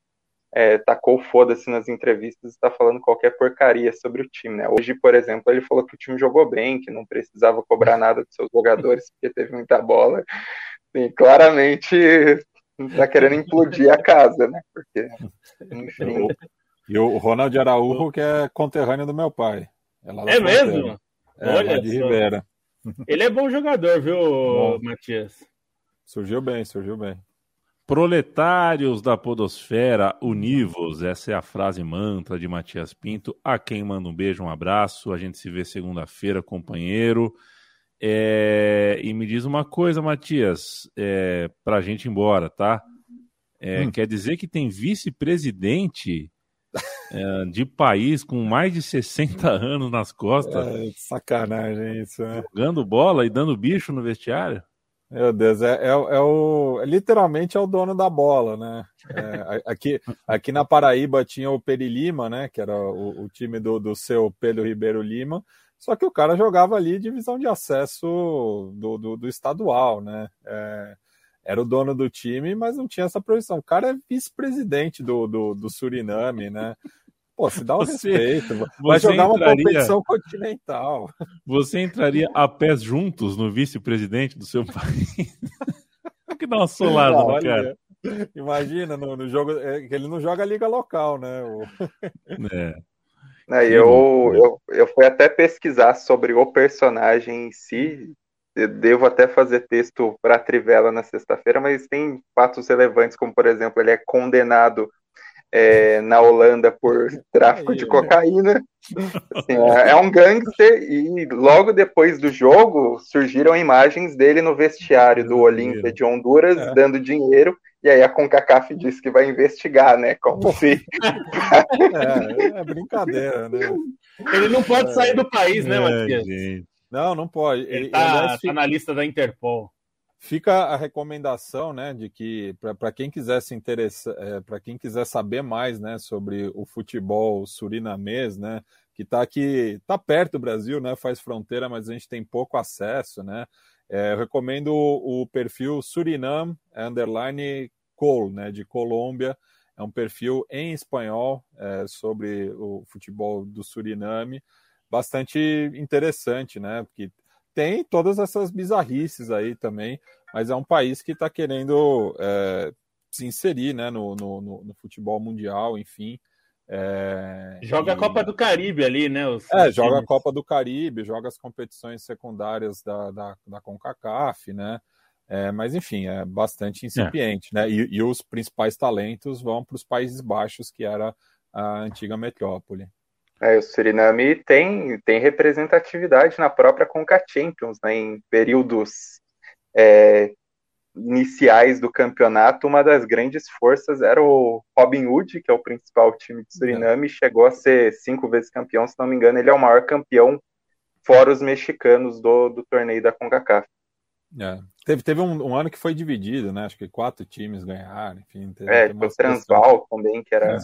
[SPEAKER 3] é, tacou foda-se nas entrevistas e está falando qualquer porcaria sobre o time, né? Hoje, por exemplo, ele falou que o time jogou bem, que não precisava cobrar nada dos seus jogadores porque teve muita bola. Sim, claramente está querendo implodir a casa, né? Porque, enfim.
[SPEAKER 2] E o Ronald Araújo, que é conterrâneo do meu pai.
[SPEAKER 4] É, é mesmo?
[SPEAKER 2] É, Olha de Rivera.
[SPEAKER 4] Ele é bom jogador, viu, bom. Matias?
[SPEAKER 2] Surgiu bem, surgiu bem.
[SPEAKER 1] Proletários da Podosfera, univos. Essa é a frase mantra de Matias Pinto. A quem manda um beijo, um abraço. A gente se vê segunda-feira, companheiro. É... E me diz uma coisa, Matias, é... para a gente ir embora, tá? É... Hum. Quer dizer que tem vice-presidente é, de país com mais de 60 anos nas costas?
[SPEAKER 2] É, sacanagem isso, né?
[SPEAKER 1] Jogando bola e dando bicho no vestiário?
[SPEAKER 2] Meu Deus, é, é, é o literalmente é o dono da bola, né? É, aqui, aqui na Paraíba tinha o Peri Lima, né? Que era o, o, time do, do seu Pedro Ribeiro Lima. Só que o cara jogava ali divisão de acesso do, do, do estadual, né? É, era o dono do time, mas não tinha essa projeção. O cara é vice-presidente do, do, do Suriname, né? Pô, se dá um você, respeito. Vai jogar entraria, uma competição continental.
[SPEAKER 1] Você entraria a pés juntos no vice-presidente do seu país? que dá uma solada não, no cara.
[SPEAKER 2] Imagina, no, no jogo. É, ele não joga a liga local, né? O...
[SPEAKER 3] É. Não, eu, eu, eu fui até pesquisar sobre o personagem em si. Eu devo até fazer texto para a Trivela na sexta-feira, mas tem fatos relevantes, como por exemplo, ele é condenado é, na Holanda por tráfico de cocaína. Assim, é, é, um gangster e logo depois do jogo surgiram imagens dele no vestiário do Olímpia de Honduras é. dando dinheiro e aí a CONCACAF disse que vai investigar, né? Como se.
[SPEAKER 2] é, é, brincadeira, né?
[SPEAKER 4] Ele não pode sair do país, né, é, Matias?
[SPEAKER 2] Não, não pode.
[SPEAKER 4] Ele, Ele tá, aliás, tá na lista da Interpol.
[SPEAKER 2] Fica a recomendação, né, de que para quem quiser se interessar, é, para quem quiser saber mais, né, sobre o futebol surinamês, né, que está aqui, está perto do Brasil, né, faz fronteira, mas a gente tem pouco acesso, né. É, eu recomendo o, o perfil Surinam underline Col, né, de Colômbia. É um perfil em espanhol é, sobre o futebol do Suriname, bastante interessante, né, porque tem todas essas bizarrices aí também, mas é um país que está querendo é, se inserir né, no, no, no, futebol mundial, enfim. É,
[SPEAKER 4] joga e... a Copa do Caribe ali, né?
[SPEAKER 2] Os, é, joga a Copa do Caribe, joga as competições secundárias da, da, da CONCACAF, né? É, mas enfim, é bastante incipiente, é. né? E, e, os principais talentos vão para os Países Baixos, que era a antiga metrópole.
[SPEAKER 3] É, o Suriname tem, tem representatividade na própria Conca Champions, né, em períodos é, iniciais do campeonato, uma das grandes forças era o Robin Hood, que é o principal time de Suriname, é. chegou a ser cinco vezes campeão, se não me engano, ele é o maior campeão fora os mexicanos do, do torneio da CONCACAF.
[SPEAKER 2] É. Teve, teve um, um, ano que foi dividido, né? Acho que quatro times ganharam, enfim. Teve,
[SPEAKER 3] é, o Transval também, que era...
[SPEAKER 2] É.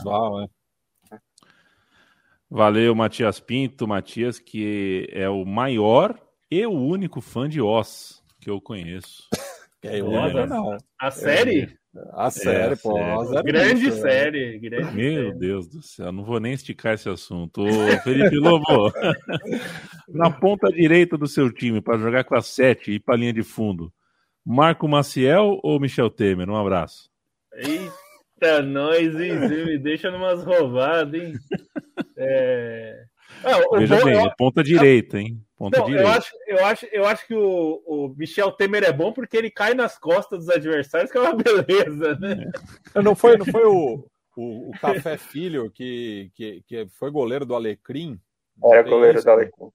[SPEAKER 1] Valeu, Matias Pinto. Matias, que é o maior e o único fã de Oz que eu conheço.
[SPEAKER 4] É, eu é, não. A série?
[SPEAKER 2] A série, é, pô.
[SPEAKER 4] Série. É grande isso, série. Grande
[SPEAKER 1] Meu série. Deus do céu, não vou nem esticar esse assunto. Ô, Felipe Lobo, na ponta direita do seu time, para jogar com a 7 e para linha de fundo, Marco Maciel ou Michel Temer? Um abraço.
[SPEAKER 4] Eita, nós, me deixa numas roubadas, hein? É...
[SPEAKER 1] É, Veja bom, bem, eu... ponta direita, hein? Ponta
[SPEAKER 4] não,
[SPEAKER 1] direita.
[SPEAKER 4] Eu acho, eu acho, eu acho que o, o Michel Temer é bom porque ele cai nas costas dos adversários, que é uma beleza, né?
[SPEAKER 2] É. Não foi, não foi o, o, o Café Filho que, que, que foi goleiro do Alecrim?
[SPEAKER 3] Era goleiro isso? do Alecrim.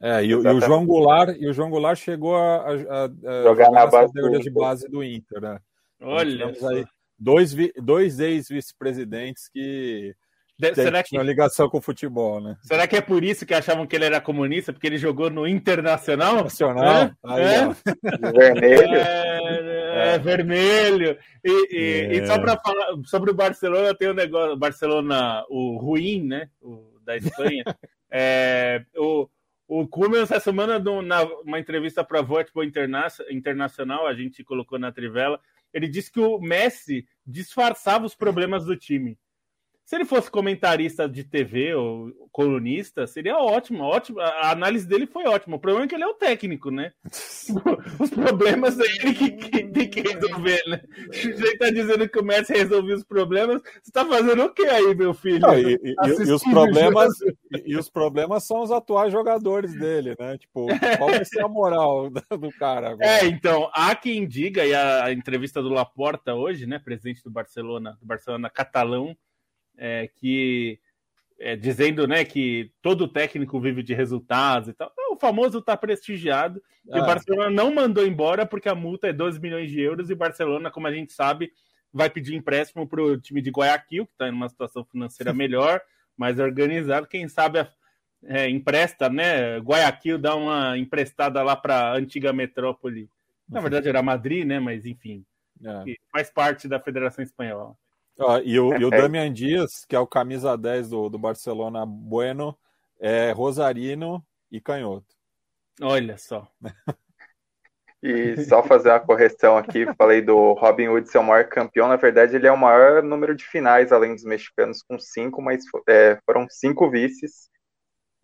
[SPEAKER 2] É, e, e, o João Goulart, e o João Goulart chegou a, a,
[SPEAKER 3] a jogar na base
[SPEAKER 2] do... de base do Inter, né?
[SPEAKER 4] Olha.
[SPEAKER 2] Aí dois, dois ex-vice-presidentes que de, será que... Uma ligação com o futebol, né?
[SPEAKER 4] Será que é por isso que achavam que ele era comunista? Porque ele jogou no Internacional?
[SPEAKER 2] Nacional? É?
[SPEAKER 3] Aí, é? Vermelho.
[SPEAKER 4] É, é, vermelho. E, e, e só para falar sobre o Barcelona, tem um negócio, o Barcelona, o ruim, né? O, da Espanha. é, o, o Koeman, essa semana, numa na, uma entrevista para a Voetball Internacional, a gente colocou na trivela, ele disse que o Messi disfarçava os problemas do time. Se ele fosse comentarista de TV ou colunista, seria ótimo, ótimo. A análise dele foi ótima. O problema é que ele é o técnico, né? Os problemas é ele que, que tem que resolver, né? Você tá dizendo que o Messi resolveu os problemas. Você tá fazendo o que aí, meu filho? Não,
[SPEAKER 2] e, e, e, os problemas, e os problemas são os atuais jogadores dele, né? Tipo, qual vai ser a moral do cara agora?
[SPEAKER 4] É, então, há quem diga, e a entrevista do Laporta hoje, né? Presidente do Barcelona, do Barcelona catalão é, que é, dizendo né, que todo técnico vive de resultados e tal. O famoso está prestigiado. Ah. E o ah. Barcelona não mandou embora porque a multa é 12 milhões de euros e o Barcelona, como a gente sabe, vai pedir empréstimo para o time de Guayaquil, que está em uma situação financeira melhor, mais organizado. Quem sabe é, empresta, né? Guayaquil dá uma emprestada lá para a antiga metrópole. Na verdade era Madrid, né? Mas enfim, é. faz parte da Federação Espanhola.
[SPEAKER 2] Ah, e, o, e o Damian Dias, que é o camisa 10 do, do Barcelona Bueno, é Rosarino e canhoto.
[SPEAKER 4] Olha só.
[SPEAKER 3] E só fazer uma correção aqui, falei do Robin Hood ser o maior campeão, na verdade ele é o maior número de finais, além dos mexicanos, com cinco, mas é, foram cinco vices.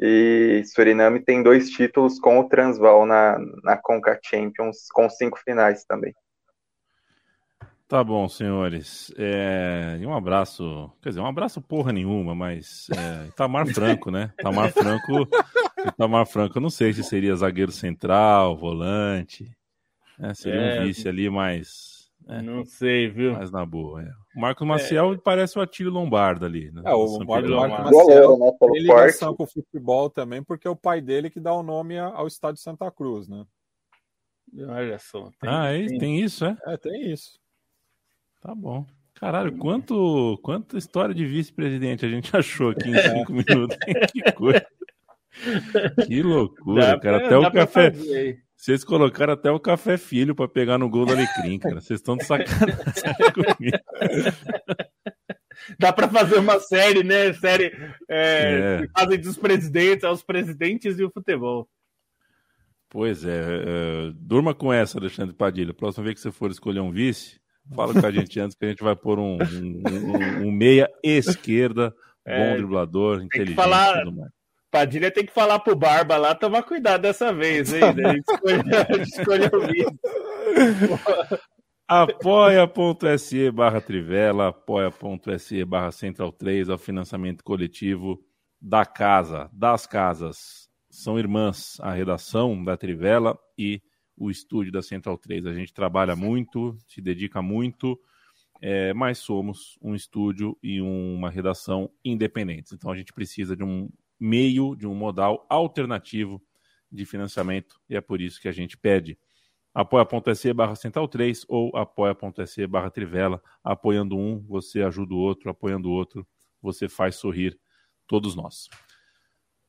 [SPEAKER 3] E Suriname tem dois títulos com o Transval na, na Conca Champions, com cinco finais também.
[SPEAKER 1] Tá bom, senhores. É, e um abraço, quer dizer, um abraço porra nenhuma, mas é, Itamar Franco, né? Itamar Franco, Itamar Franco, eu não sei se seria zagueiro central, volante, né? seria é, um vice ali, mas
[SPEAKER 4] É. Não sei, viu?
[SPEAKER 1] Mas na boa, é. O Marcos Maciel é. parece o Atílio Lombardo ali.
[SPEAKER 2] Né? É, o Marcos, Maciel né, tem ligação com o futebol também, porque é o pai dele que dá o nome ao estádio Santa Cruz, né?
[SPEAKER 1] Olha só. Tem, ah, é, tem... tem isso, é?
[SPEAKER 2] É, tem isso.
[SPEAKER 1] Tá bom. Caralho, quanto, quanta história de vice-presidente a gente achou aqui em cinco minutos. que coisa. Que loucura, dá cara. Pra, até o café. Vocês colocaram até o café filho para pegar no gol do Alecrim, cara. Vocês estão de sacanagem comigo.
[SPEAKER 4] Dá para fazer uma série, né? Série é, é. que fazem dos presidentes aos presidentes e o futebol.
[SPEAKER 1] Pois é, é, durma com essa, Alexandre Padilha. Próxima vez que você for escolher um vice, fala com a gente antes que a gente vai pôr um, um, um, um meia esquerda, bom é, driblador, inteligente.
[SPEAKER 4] Falar, Padilha tem que falar pro Barba lá, tomar cuidado dessa vez, hein? A gente escolheu o
[SPEAKER 1] apoia.se barra Trivela, apoia.se barra Central 3, ao financiamento coletivo da casa, das casas são irmãs, a redação da Trivela e o estúdio da Central 3. A gente trabalha muito, se dedica muito, é, mas somos um estúdio e uma redação independentes. Então a gente precisa de um meio, de um modal alternativo de financiamento e é por isso que a gente pede apoia.se barra central 3 ou apoia.se barra trivela. Apoiando um, você ajuda o outro, apoiando o outro, você faz sorrir todos nós.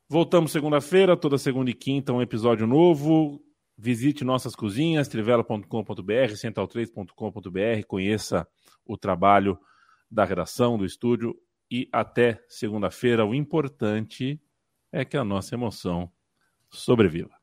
[SPEAKER 1] Voltamos segunda-feira, toda segunda e quinta, um episódio novo. Visite nossas cozinhas, trivela.com.br, central3.com.br, conheça o trabalho da redação, do estúdio e até segunda-feira. O importante é que a nossa emoção sobreviva.